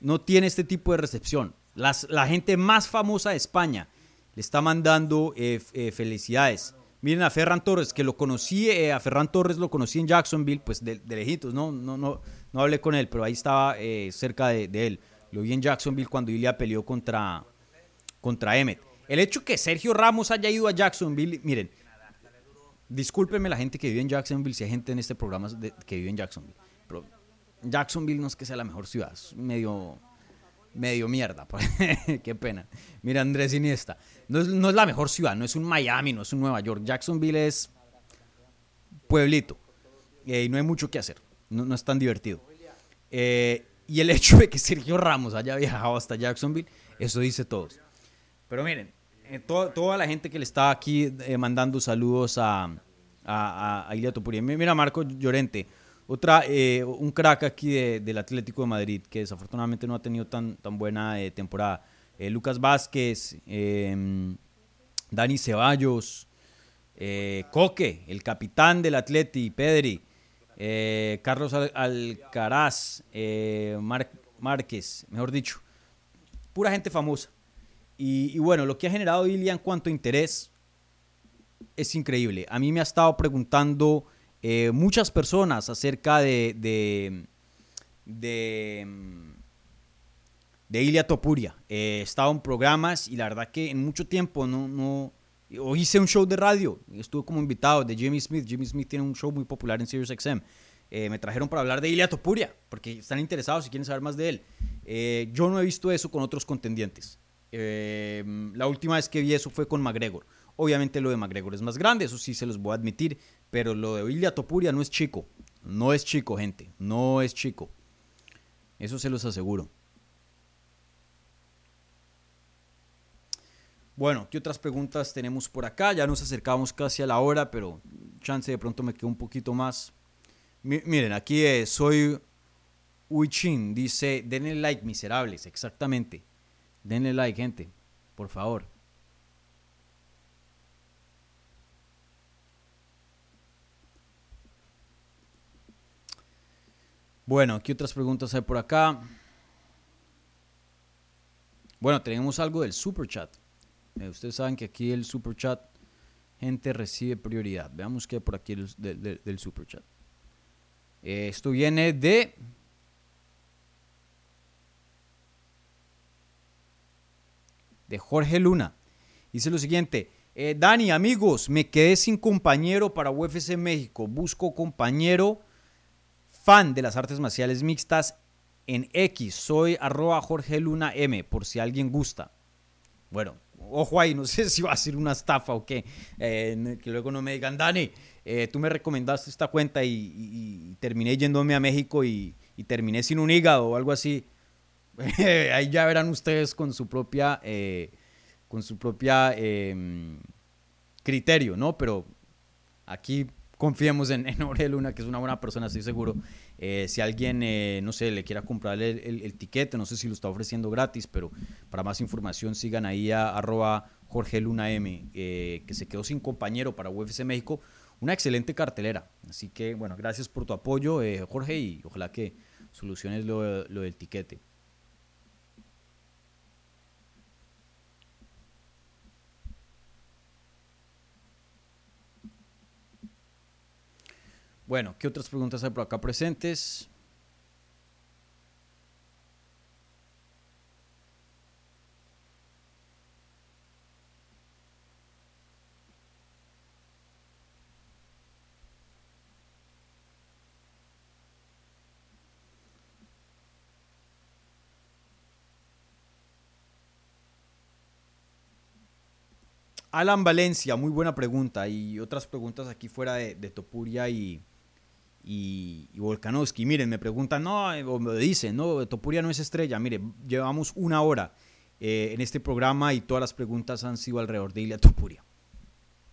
No tiene este tipo de recepción. Las, la gente más famosa de España le está mandando eh, eh, felicidades. Miren a Ferran Torres, que lo conocí, eh, a Ferran Torres lo conocí en Jacksonville, pues de, lejitos, ¿no? No, no, no hablé con él, pero ahí estaba cerca de, él. Lo vi en Jacksonville cuando Ilya peleó contra, contra Emmet. El hecho que Sergio Ramos haya ido a Jacksonville, miren, discúlpenme la gente que vive en Jacksonville, si hay gente en este programa que vive en Jacksonville, Jacksonville no es que sea la mejor ciudad, es medio medio mierda. Pues, qué pena. Mira, Andrés Iniesta. No es, no es, la mejor ciudad, no es un Miami, no es un Nueva York. Jacksonville es pueblito. Eh, y no hay mucho que hacer. No, no es tan divertido. Eh, y el hecho de que Sergio Ramos haya viajado hasta Jacksonville, eso dice todos. Pero miren, eh, toda la gente que le está aquí mandando saludos a, a, a Ilia Mira, Marco Llorente. Otra, eh, un crack aquí del Atlético de Madrid, que desafortunadamente no ha tenido tan, tan buena eh, temporada. Eh, Lucas Vázquez, Dani Ceballos, Coque, el capitán del Atleti, Pedri, Carlos Alcaraz, Márquez, mejor dicho. Pura gente famosa. Y, bueno, lo que ha generado Ilia en cuanto a interés es increíble. A mí me ha estado preguntando eh, muchas personas acerca de, de, de, de Topuria. Eh, estado en programas y la verdad que en mucho tiempo no, no hice un show de radio, estuve como invitado de Jimmy Smith. Jimmy Smith tiene un show muy popular en SiriusXM. Eh, me trajeron para hablar de Ilia Topuria, porque están interesados y quieren saber más de él. Eh, yo no he visto eso con otros contendientes. La última vez que vi eso fue con McGregor. Obviamente lo de McGregor es más grande, eso sí se los voy a admitir, pero lo de Ilia Topuria no es chico. No es chico, gente. No es chico. Eso se los aseguro. Bueno, ¿qué otras preguntas tenemos por acá? Ya nos acercamos casi a la hora, pero chance de pronto me quedo un poquito más. miren, aquí soy Uichin, dice, denle like, miserables, exactamente. Denle like, gente, por favor. Bueno, ¿qué otras preguntas hay por acá? Bueno, tenemos algo del super chat. Eh, ustedes saben que aquí el super chat, gente, recibe prioridad. Veamos qué hay por aquí del, super chat. Eh, esto viene de de Jorge Luna. Dice lo siguiente, eh, Dani, amigos, me quedé sin compañero para UFC México. Busco compañero fan de las artes marciales mixtas en X. Soy arroba Jorge Luna M, por si alguien gusta. Bueno, ojo ahí, no sé si va a ser una estafa o qué. Que luego no me digan, Dani, eh, tú me recomendaste esta cuenta y terminé yéndome a México y, y, terminé sin un hígado o algo así. ahí ya verán ustedes con su propia, eh, con su propia eh, criterio, ¿no? Pero aquí confiemos en, en Jorge Luna, que es una buena persona, estoy seguro. Eh, si alguien, eh, no sé, le quiera comprar el, el, tiquete, no sé si lo está ofreciendo gratis, pero para más información sigan ahí a arroba Jorge Luna M, que se quedó sin compañero para UFC México. Una excelente cartelera. Así que, bueno, gracias por tu apoyo, Jorge, y ojalá que soluciones lo, lo del tiquete. Bueno, ¿qué otras preguntas hay por acá presentes? Alan Valencia, muy buena pregunta. Y otras preguntas aquí fuera de, Topuria y, y, y, Volkanovski. Miren, me preguntan, no, o me dicen, no, Topuria no es estrella. Mire, llevamos una hora eh, en este programa y todas las preguntas han sido alrededor de Ilya Topuria.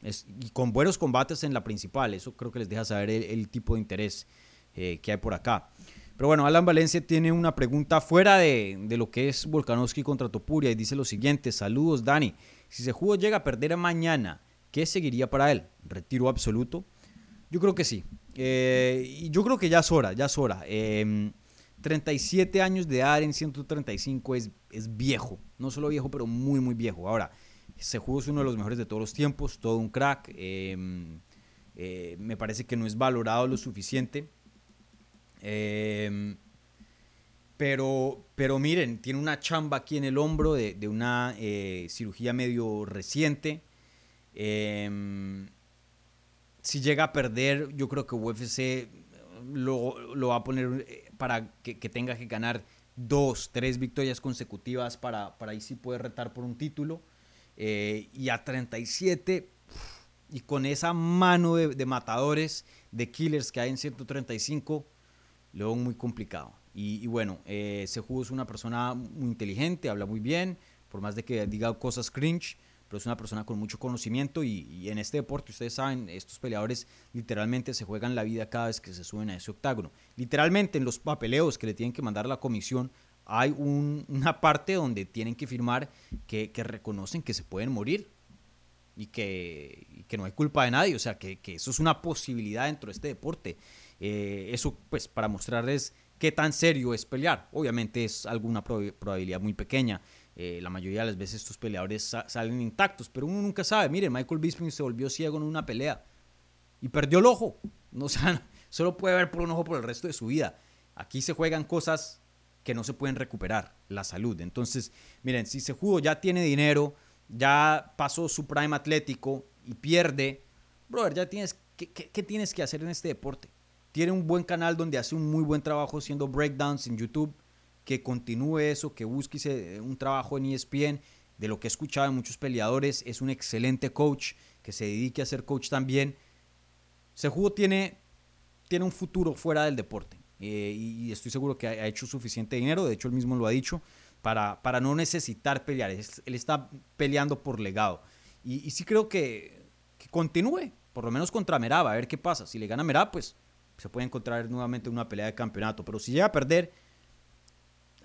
Y con buenos combates en la principal, eso creo que les deja saber el, tipo de interés eh, que hay por acá. Pero bueno, Alan Valencia tiene una pregunta fuera de, de lo que es Volkanovski contra Topuria y dice lo siguiente, saludos Dani, si Sejudo llega a perder mañana, ¿qué seguiría para él? ¿Retiro absoluto? Yo creo que sí. Eh, yo creo que ya es hora, ya es hora. Eh, 37 años de edad en 135 es, es viejo. No solo viejo, pero muy, muy viejo. Ahora, Sejudo es uno de los mejores de todos los tiempos, todo un crack. Eh, me parece que no es valorado lo suficiente. Eh, pero, pero miren, tiene una chamba aquí en el hombro de, de una eh, cirugía medio reciente. Si llega a perder, yo creo que UFC lo, lo va a poner eh, para que, que, tenga que ganar dos, tres victorias consecutivas para, para ahí sí poder retar por un título. Eh, y a 37, y con esa mano de, de matadores, de killers que hay en 135, lo veo muy complicado. Y, y bueno, eh, Sejudo es una persona muy inteligente, habla muy bien, por más de que diga cosas cringe, pero es una persona con mucho conocimiento y, en este deporte, ustedes saben, estos peleadores literalmente se juegan la vida cada vez que se suben a ese octágono. Literalmente en los papeleos que le tienen que mandar a la comisión hay un, una parte donde tienen que firmar que, reconocen que se pueden morir y que, no hay culpa de nadie, o sea, que, que, eso es una posibilidad dentro de este deporte. Eh, eso pues para mostrarles qué tan serio es pelear. Obviamente es alguna probabilidad muy pequeña. Eh, la mayoría de las veces estos peleadores sa salen intactos, pero uno nunca sabe. Miren, Michael Bisping se volvió ciego en una pelea y perdió el ojo. No, solo puede ver por un ojo por el resto de su vida. Aquí se juegan cosas que no se pueden recuperar, la salud. Entonces, miren, si se jugó, ya tiene dinero, ya pasó su prime atlético y pierde, brother, ya tienes, ¿qué, qué, qué tienes que hacer en este deporte? Tiene un buen canal donde hace un muy buen trabajo haciendo breakdowns en YouTube. Que continúe eso, que busque un trabajo en ESPN. De lo que he escuchado de muchos peleadores, es un excelente coach. Que se dedique a ser coach también. Sejudo tiene, tiene un futuro fuera del deporte. Eh, y estoy seguro que ha hecho suficiente dinero. De hecho, él mismo lo ha dicho. Para, para no necesitar pelear. Él está peleando por legado. Y, y sí creo que, que continúe. Por lo menos contra Merab. A ver qué pasa. Si le gana Merab, pues se puede encontrar nuevamente una pelea de campeonato. Pero si llega a perder,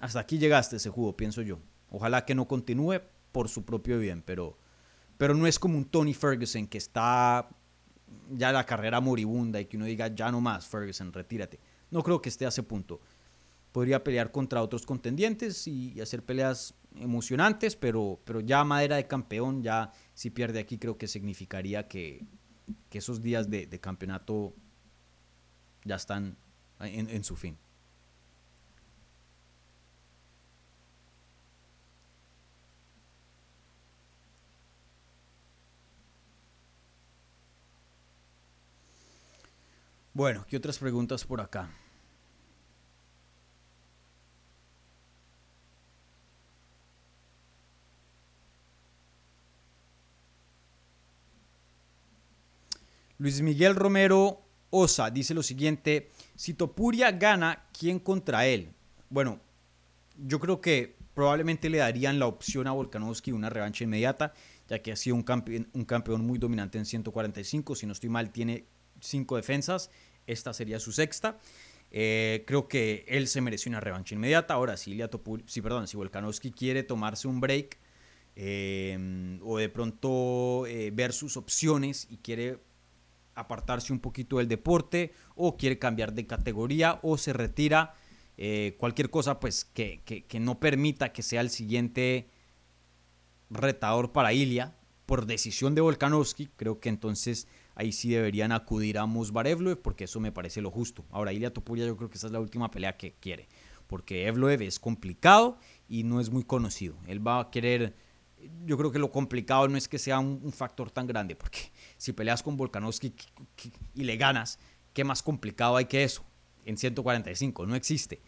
hasta aquí llegaste ese juego, pienso yo. Ojalá que no continúe por su propio bien, pero, pero no es como un Tony Ferguson que está ya la carrera moribunda y que uno diga, ya no más, Ferguson, retírate. no creo que esté a ese punto. Podría pelear contra otros contendientes y, hacer peleas emocionantes, pero, pero ya madera de campeón, ya si pierde aquí creo que significaría que, esos días de, campeonato ya están en su fin. Bueno, ¿qué otras preguntas por acá? Luis Miguel Romero Osa dice lo siguiente, si Topuria gana, ¿quién contra él? Bueno, yo creo que probablemente le darían la opción a Volkanovski una revancha inmediata, ya que ha sido un un campeón muy dominante en 145, si no estoy mal, tiene cinco defensas, esta sería su sexta. Eh, creo que él se mereció una revancha inmediata. Ahora, si, si, perdón, si Volkanovski quiere tomarse un break eh, o de pronto eh, ver sus opciones y quiere apartarse un poquito del deporte o quiere cambiar de categoría o se retira, cualquier cosa pues que, que, no permita que sea el siguiente retador para Ilia por decisión de Volkanovski, creo que entonces ahí sí deberían acudir a Musbar Evloev porque eso me parece lo justo. Ahora, Ilya Topuria yo creo que esa es la última pelea que quiere, porque Evloev es complicado y no es muy conocido. Él va a querer, yo creo que lo complicado no es que sea un, factor tan grande, porque si peleas con Volkanovski y le ganas, ¿qué más complicado hay que eso? En 145, no existe.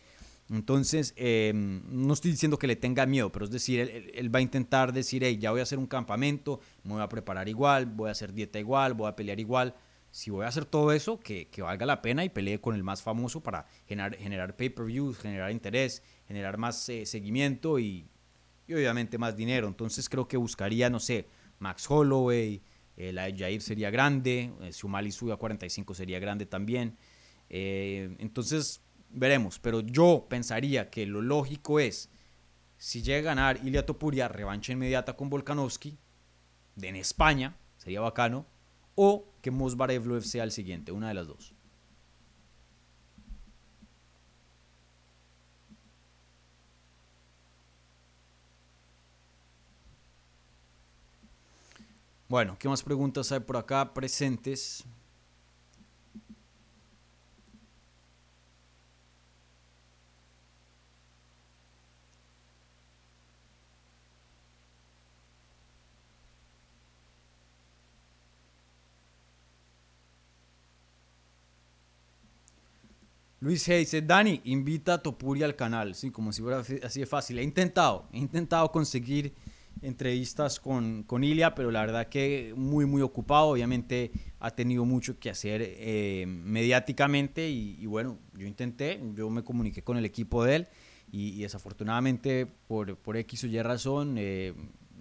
Entonces, em, no estoy diciendo que le tenga miedo, pero es decir, él, va a intentar decir, hey, ya voy a hacer un campamento, me voy a preparar igual, voy a hacer dieta igual, voy a pelear igual. Si voy a hacer todo eso, que, valga la pena y pelee con el más famoso para generar, generar pay-per-views, generar interés, generar más eh, seguimiento y, obviamente más dinero. Entonces creo que buscaría, no sé, Max Holloway, eh, la de Jair sería grande, eh, si Umali sube a 45 sería grande también. entonces veremos, pero yo pensaría que lo lógico es, si llega a ganar Ilia Topuria, revancha inmediata con Volkanovski, en España, sería bacano, o que Mosbar Evloev sea el siguiente, una de las dos. Bueno, ¿qué más preguntas hay por acá presentes? Luis G dice, Dani, invita a Topuria al canal. Sí, como si fuera así de fácil. He intentado, he intentado conseguir entrevistas con, con Ilia, pero la verdad que muy, muy ocupado. Obviamente ha tenido mucho que hacer eh, mediáticamente y, bueno, yo intenté, yo me comuniqué con el equipo de él y, desafortunadamente por, por, X o Y razón eh,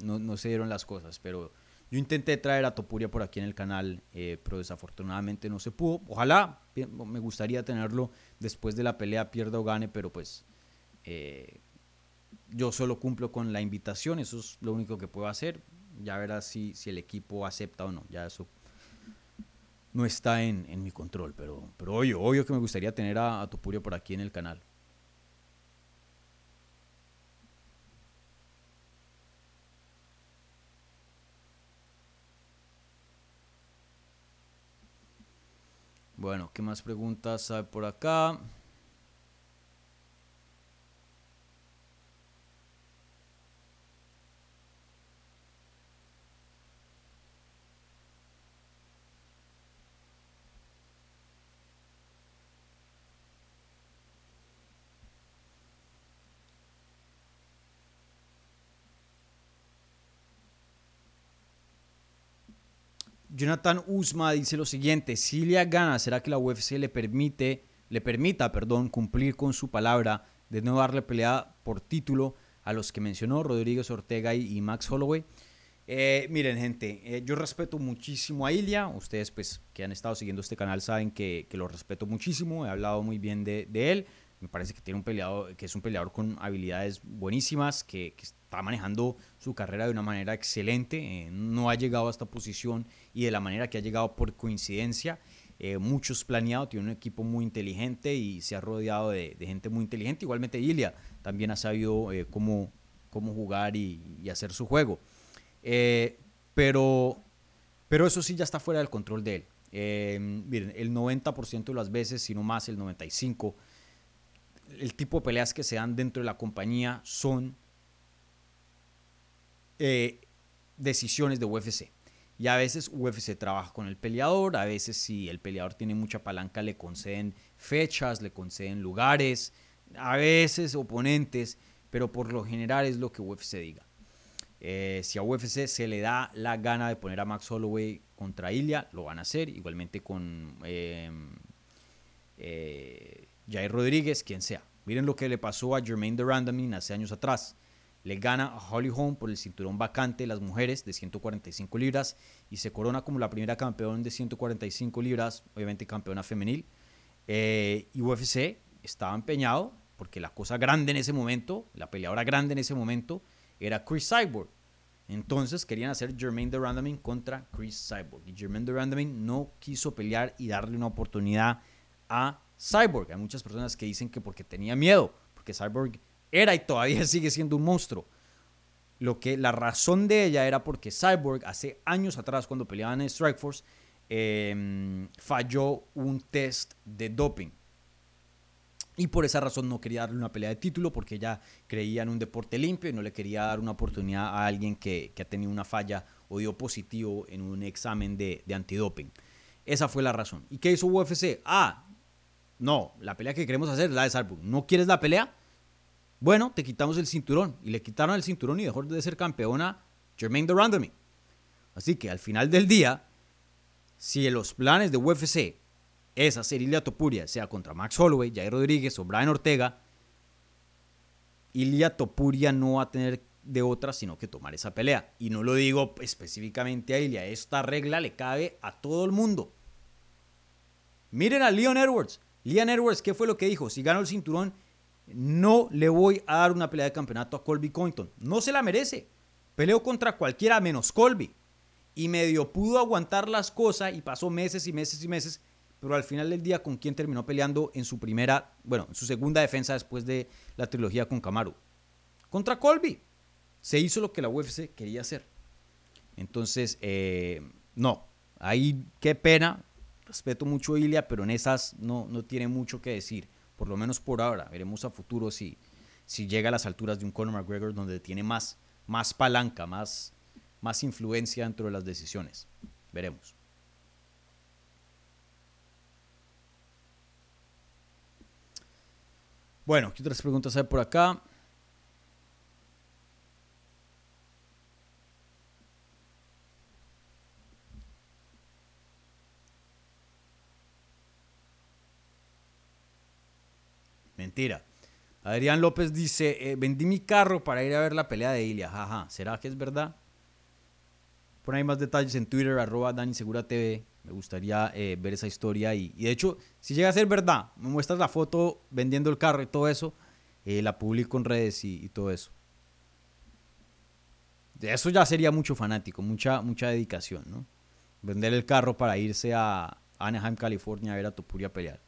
no, no se dieron las cosas, pero yo intenté traer a Topuria por aquí en el canal, eh, pero desafortunadamente no se pudo. Ojalá, me gustaría tenerlo después de la pelea, pierda o gane, pero pues eh, yo solo cumplo con la invitación, eso es lo único que puedo hacer. Ya verás si, si el equipo acepta o no, ya eso no está en, mi control, pero, pero obvio, obvio que me gustaría tener a Topuria por aquí en el canal. Bueno, ¿qué más preguntas hay por acá? Jonathan Usma dice lo siguiente, si Ilia gana, ¿será que la UFC le permite, le permita, perdón, cumplir con su palabra de no darle pelea por título a los que mencionó Rodríguez Ortega y, Max Holloway? Eh, miren, gente, eh, yo respeto muchísimo a Ilia. Ustedes, pues, que han estado siguiendo este canal, saben que, lo respeto muchísimo. He hablado muy bien de, él. Me parece que tiene un peleador, que es un peleador con habilidades buenísimas, que está manejando su carrera de una manera excelente, eh, no ha llegado a esta posición y de la manera que ha llegado por coincidencia. eh, muchos planeado, tiene un equipo muy inteligente y se ha rodeado de, gente muy inteligente. Igualmente Ilia también ha sabido eh, cómo, cómo jugar y, hacer su juego. Pero, pero eso sí ya está fuera del control de él. el 90% de las veces, si no más el 95%, el tipo de peleas que se dan dentro de la compañía son decisiones de UFC. Y a veces UFC trabaja con el peleador, a veces si el peleador tiene mucha palanca le conceden fechas, le conceden lugares, a veces oponentes, pero por lo general es lo que UFC diga. Eh, si a UFC se le da la gana de poner a Max Holloway contra Ilya, lo van a hacer, igualmente con eh, eh, Jair Rodríguez, quien sea. Miren lo que le pasó a Jermaine de Randoming hace años atrás le gana a Holly Holm por el cinturón vacante de las mujeres de 145 libras y se corona como la primera campeona de 145 libras, obviamente campeona femenil. Eh, y UFC estaba empeñado porque la cosa grande en ese momento, la peleadora grande en ese momento, era Chris Cyborg. Entonces querían hacer Jermaine de Randoming contra Chris Cyborg. Y Jermaine de Randoming no quiso pelear y darle una oportunidad a Cyborg. Hay muchas personas que dicen que porque tenía miedo, porque Cyborg era y todavía sigue siendo un monstruo. Lo que la razón de ella era porque Cyborg hace años atrás cuando peleaban en Strikeforce em, falló un test de doping. Y por esa razón no quería darle una pelea de título porque ella creía en un deporte limpio y no le quería dar una oportunidad a alguien que, ha tenido una falla o dio positivo en un examen de, de antidoping. Esa fue la razón. ¿Y qué hizo UFC? Ah, no, la pelea que queremos hacer es la de Cyborg. ¿No quieres la pelea? Bueno, te quitamos el cinturón. Y le quitaron el cinturón y dejó de ser campeona Jermaine de Randoming. Así que al final del día, si los planes de UFC es hacer Ilia Topuria, sea contra Max Holloway, Jair Rodríguez o Brian Ortega, Ilia Topuria no va a tener de otra sino que tomar esa pelea. Y no lo digo específicamente a Ilia, esta regla le cabe a todo el mundo. Miren a Leon Edwards. Leon Edwards, ¿qué fue lo que dijo? Si gano el cinturón, no le voy a dar una pelea de campeonato a Colby Cointon. No se la merece. Peleó contra cualquiera menos Colby. Y medio pudo aguantar las cosas y pasó meses y meses y meses. Pero al final del día, ¿con quién terminó peleando en su primera, bueno, en su segunda defensa después de la trilogía con Kamaru? Contra Colby. Se hizo lo que la UFC quería hacer. Entonces, eh, no. Ahí, qué pena. Respeto mucho a Ilia, pero en esas no, no tiene mucho que decir por lo menos por ahora. Veremos a futuro si, si llega a las alturas de un Conor McGregor donde tiene más, más palanca, más, más influencia dentro de las decisiones. Veremos. Bueno, ¿qué otras preguntas hay por acá? Mentira. Adrián López dice, eh, vendí mi carro para ir a ver la pelea de Ilia. Jaja, ¿será que es verdad? Pon ahí más detalles en Twitter, arroba Dani. Me gustaría eh, ver esa historia. Y, de hecho, si llega a ser verdad, me muestras la foto vendiendo el carro y todo eso, eh, la publico en redes y, todo eso. Eso ya sería mucho fanático, mucha, mucha dedicación, ¿no? Vender el carro para irse a Anaheim, California a ver a Topuria pelear.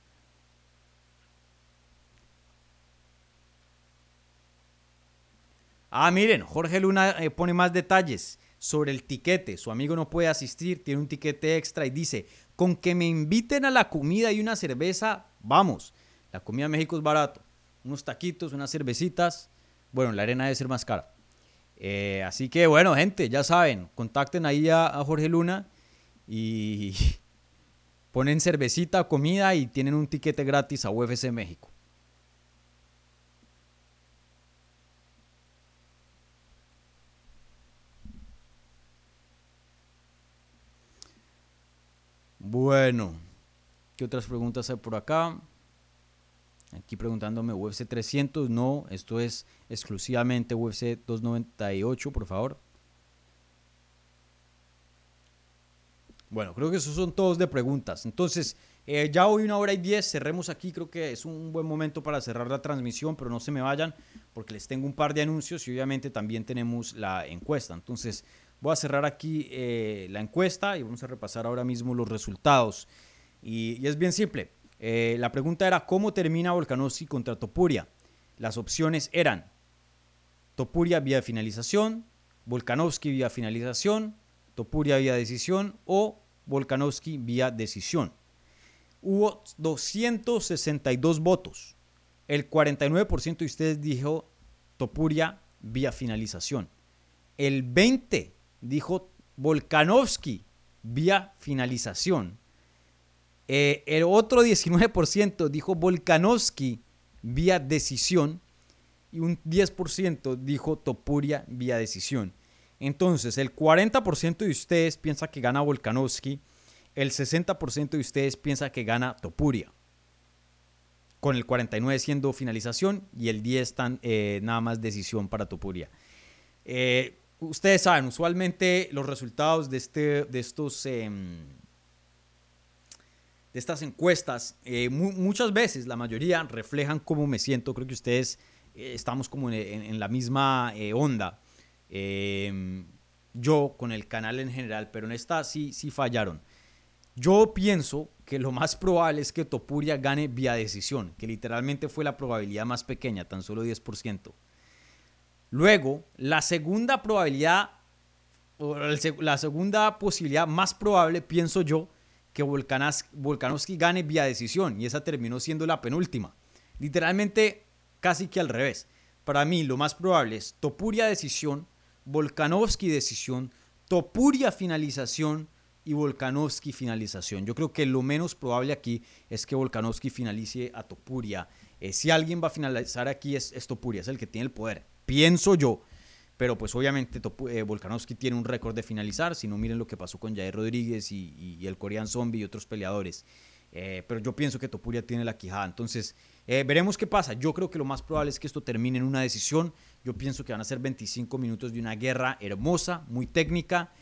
Ah, miren, Jorge Luna eh, pone más detalles sobre el tiquete. Su amigo no puede asistir, tiene un tiquete extra y dice, con que me inviten a la comida y una cerveza, vamos. La comida en México es barato. Unos taquitos, unas cervecitas. Bueno, la arena debe ser más cara. Eh, así que bueno, gente, ya saben, contacten ahí a, a Jorge Luna y ponen cervecita, comida y tienen un tiquete gratis a UFC México. Bueno, ¿qué otras preguntas hay por acá? Aquí preguntándome UFC 300, no, esto es exclusivamente UFC 298, por favor. Bueno, creo que esos son todos de preguntas. Entonces, eh, ya hoy una hora y diez, cerremos aquí. Creo que es un buen momento para cerrar la transmisión, pero no se me vayan porque les tengo un par de anuncios y obviamente también tenemos la encuesta. Entonces, Voy a cerrar aquí eh, la encuesta y vamos a repasar ahora mismo los resultados. Y, es bien simple. Eh, la pregunta era, ¿cómo termina Volkanovski contra Topuria? Las opciones eran Topuria vía finalización, Volkanovski vía finalización, Topuria vía decisión o Volkanovski vía decisión. Hubo 262 votos. El 49% de ustedes dijo Topuria vía finalización. El 20 dijo Volkanovski vía finalización. Eh, el otro 19% dijo Volkanovski vía decisión y un 10% dijo Topuria vía decisión. Entonces, el 40% de ustedes piensa que gana Volkanovski, el 60% de ustedes piensa que gana Topuria. Con el 49 siendo finalización y el 10 tan, eh, nada más decisión para Topuria. Eh, ustedes saben, usualmente los resultados de, este, de estos... Em, de estas encuestas, eh, mu muchas veces, la mayoría, reflejan cómo me siento. Creo que ustedes eh, estamos como en, en, la misma eh, onda. yo con el canal en general, pero en esta sí, sí fallaron. Yo pienso que lo más probable es que Topuria gane vía decisión, que literalmente fue la probabilidad más pequeña, tan solo 10%. Luego, la segunda probabilidad, la segunda posibilidad más probable, pienso yo, que Volkanovski gane vía decisión y esa terminó siendo la penúltima. Literalmente casi que al revés. Para mí lo más probable es Topuria decisión, Volkanovski decisión, Topuria finalización y Volkanovski finalización. Yo creo que lo menos probable aquí es que Volkanovski finalice a Topuria. Eh, si alguien va a finalizar aquí es, es Topuria, es el que tiene el poder. Pienso yo. Pero pues obviamente eh, Volkanovski tiene un récord de finalizar, si no miren lo que pasó con Jair Rodríguez y, el Korean Zombie y otros peleadores. Eh, pero yo pienso que Topuria tiene la quijada. Entonces, eh, veremos qué pasa. Yo creo que lo más probable es que esto termine en una decisión. Yo pienso que van a ser 25 minutos de una guerra hermosa, muy técnica,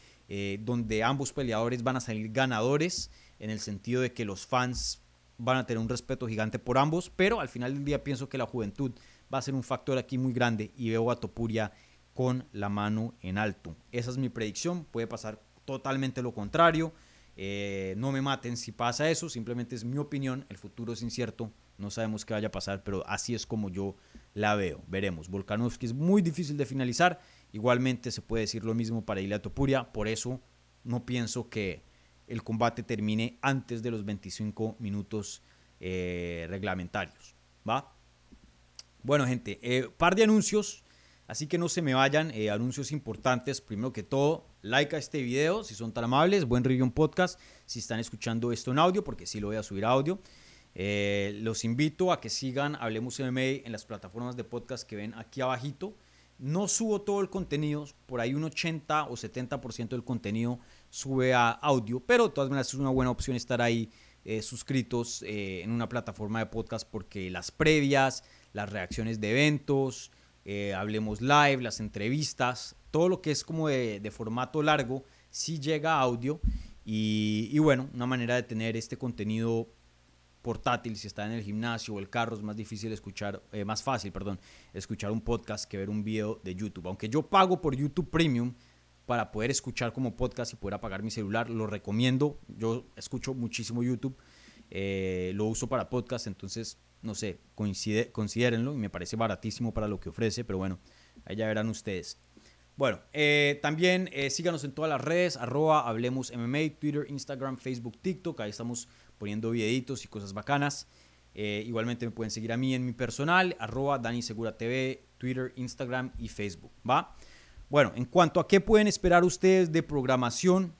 donde ambos peleadores van a salir ganadores, en el sentido de que los fans van a tener un respeto gigante por ambos, pero al final del día pienso que la juventud va a ser un factor aquí muy grande y veo a Topuria con la mano en alto. Esa es mi predicción, puede pasar totalmente lo contrario. Eh, no me maten si pasa eso, simplemente es mi opinión, el futuro es incierto, no sabemos qué vaya a pasar, pero así es como yo la veo. Veremos, Volkanovski es muy difícil de finalizar, igualmente se puede decir lo mismo para Ilia Topuria, por eso no pienso que el combate termine antes de los 25 minutos eh, reglamentarios. ¿Va? Bueno, gente, eh, par de anuncios Así que no se me vayan, eh, anuncios importantes. Primero que todo, like a este video si son tan amables, buen review en podcast si están escuchando esto en audio, porque sí lo voy a subir a audio. Eh, los invito a que sigan Hablemos MMA en las plataformas de podcast que ven aquí abajito. No subo todo el contenido, por ahí un 80 o 70% del contenido sube a audio, pero de todas maneras es una buena opción estar ahí eh, suscritos en una plataforma de podcast porque las previas, las reacciones de eventos, eh, Hablemos Live, las entrevistas, todo lo que es como de, formato largo, sí llega audio. Y, bueno, una manera de tener este contenido portátil, si está en el gimnasio o el carro, es más difícil escuchar, eh, más fácil, perdón, escuchar un podcast que ver un video de YouTube. Aunque yo pago por YouTube Premium para poder escuchar como podcast y poder apagar mi celular, lo recomiendo. Yo escucho muchísimo YouTube, eh, lo uso para podcast, entonces no sé, coincide, considérenlo y me parece baratísimo para lo que ofrece, pero bueno, ahí ya verán ustedes. Bueno, eh, también eh, síganos en todas las redes, arroba Hablemos MMA, Twitter, Instagram, Facebook, TikTok, ahí estamos poniendo videitos y cosas bacanas. Eh, igualmente me pueden seguir a mí en mi personal, arroba Dani Segura TV, Twitter, Instagram y Facebook, ¿va? Bueno, en cuanto a qué pueden esperar ustedes de programación,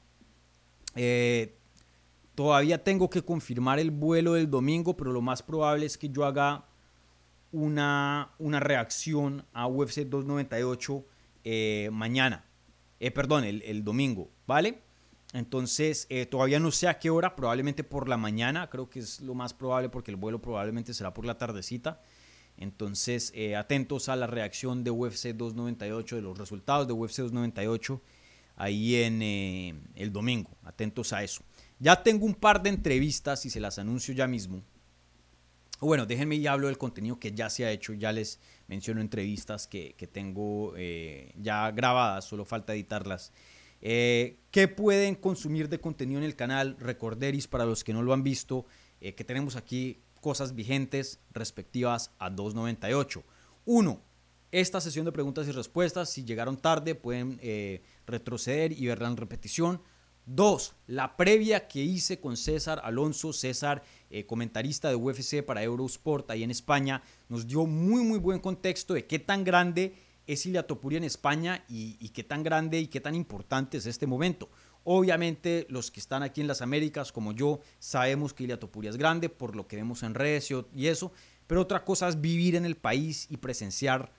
eh, Todavía tengo que confirmar el vuelo del domingo, pero lo más probable es que yo haga una, una reacción a UFC 298 eh, mañana. Eh, perdón, el, domingo, ¿vale? Entonces, eh, todavía no sé a qué hora, probablemente por la mañana, creo que es lo más probable porque el vuelo probablemente será por la tardecita. Entonces, atentos a la reacción de UFC 298, de los resultados de UFC 298 ahí en el domingo. Atentos a eso. Ya tengo un par de entrevistas y se las anuncio ya mismo. Bueno, déjenme y hablo del contenido que ya se ha hecho. Ya les menciono entrevistas que, tengo eh, ya grabadas, solo falta editarlas. Eh, ¿Qué pueden consumir de contenido en el canal? Recorderis para los que no lo han visto, eh, que tenemos aquí cosas vigentes respectivas a 298. Uno, esta sesión de preguntas y respuestas, si llegaron tarde, pueden retroceder y verla en repetición. Dos, la previa que hice con César Alonso, César, eh, comentarista de UFC para Eurosport ahí en España, nos dio muy, muy buen contexto de qué tan grande es Ilia Topuria en España y, y, qué tan grande y qué tan importante es este momento. Obviamente los que están aquí en las Américas, como yo, sabemos que Ilia Topuria es grande por lo que vemos en redes y eso, pero otra cosa es vivir en el país y presenciar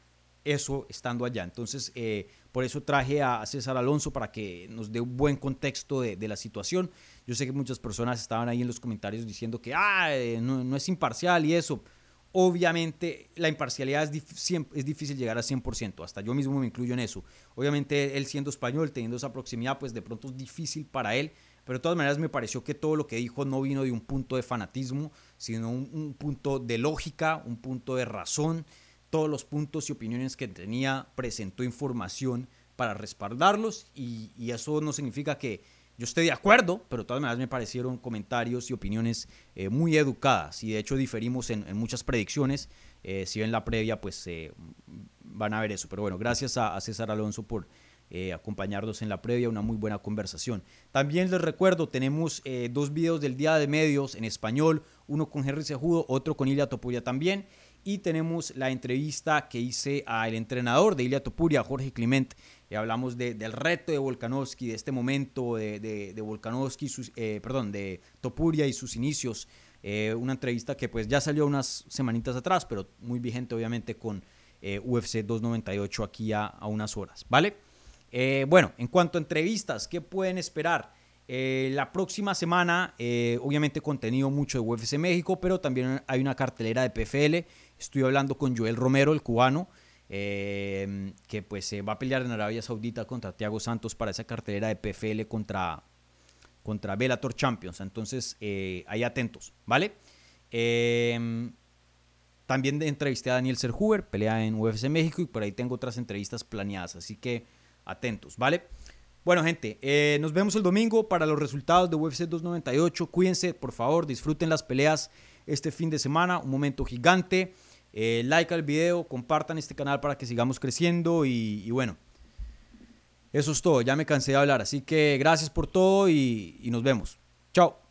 eso estando allá. Entonces, eh, por eso traje a César Alonso para que nos dé un buen contexto de, la situación. Yo sé que muchas personas estaban ahí en los comentarios diciendo que ah, eh, no, es imparcial y eso. Obviamente, la imparcialidad es, dif es, difícil llegar a 100%, hasta yo mismo me incluyo en eso. Obviamente, él siendo español, teniendo esa proximidad, pues de pronto es difícil para él, pero de todas maneras me pareció que todo lo que dijo no vino de un punto de fanatismo, sino un punto de lógica, un punto de razón todos los puntos y opiniones que tenía, presentó información para respaldarlos y, y, eso no significa que yo esté de acuerdo, pero de todas maneras me parecieron comentarios y opiniones eh, muy educadas y de hecho diferimos en, en muchas predicciones. Eh, si ven la previa, pues eh, van a ver eso. Pero bueno, gracias a, a César Alonso por eh, acompañarnos en la previa, una muy buena conversación. También les recuerdo, tenemos dos videos del Día de Medios en español, uno con Henry Sejudo, otro con Ilia Topuria también y tenemos la entrevista que hice al entrenador de Ilia Topuria, Jorge Clement. Y hablamos de, del reto de Volkanovski, de este momento de, de, Volkanovski, sus, eh, perdón, de Topuria y sus inicios. Eh, una entrevista que pues ya salió unas semanitas atrás, pero muy vigente obviamente con eh, UFC 298 aquí a, a, unas horas, ¿vale? Bueno, en cuanto a entrevistas, ¿qué pueden esperar? La próxima semana, eh, obviamente contenido mucho de UFC México, pero también hay una cartelera de PFL. Estoy hablando con Joel Romero, el cubano, eh, que pues va a pelear en Arabia Saudita contra Thiago Santos para esa cartelera de PFL contra, contra Bellator Champions. Entonces, ahí atentos, ¿vale? también entrevisté a Daniel Serhuber, pelea en UFC México, y por ahí tengo otras entrevistas planeadas, así que atentos, ¿vale? Bueno, gente, eh, nos vemos el domingo para los resultados de UFC 298. Cuídense, por favor, disfruten las peleas este fin de semana. Un momento gigante. Eh, like al video, compartan este canal para que sigamos creciendo. Y, bueno, eso es todo. Ya me cansé de hablar. Así que gracias por todo y nos vemos. Chao.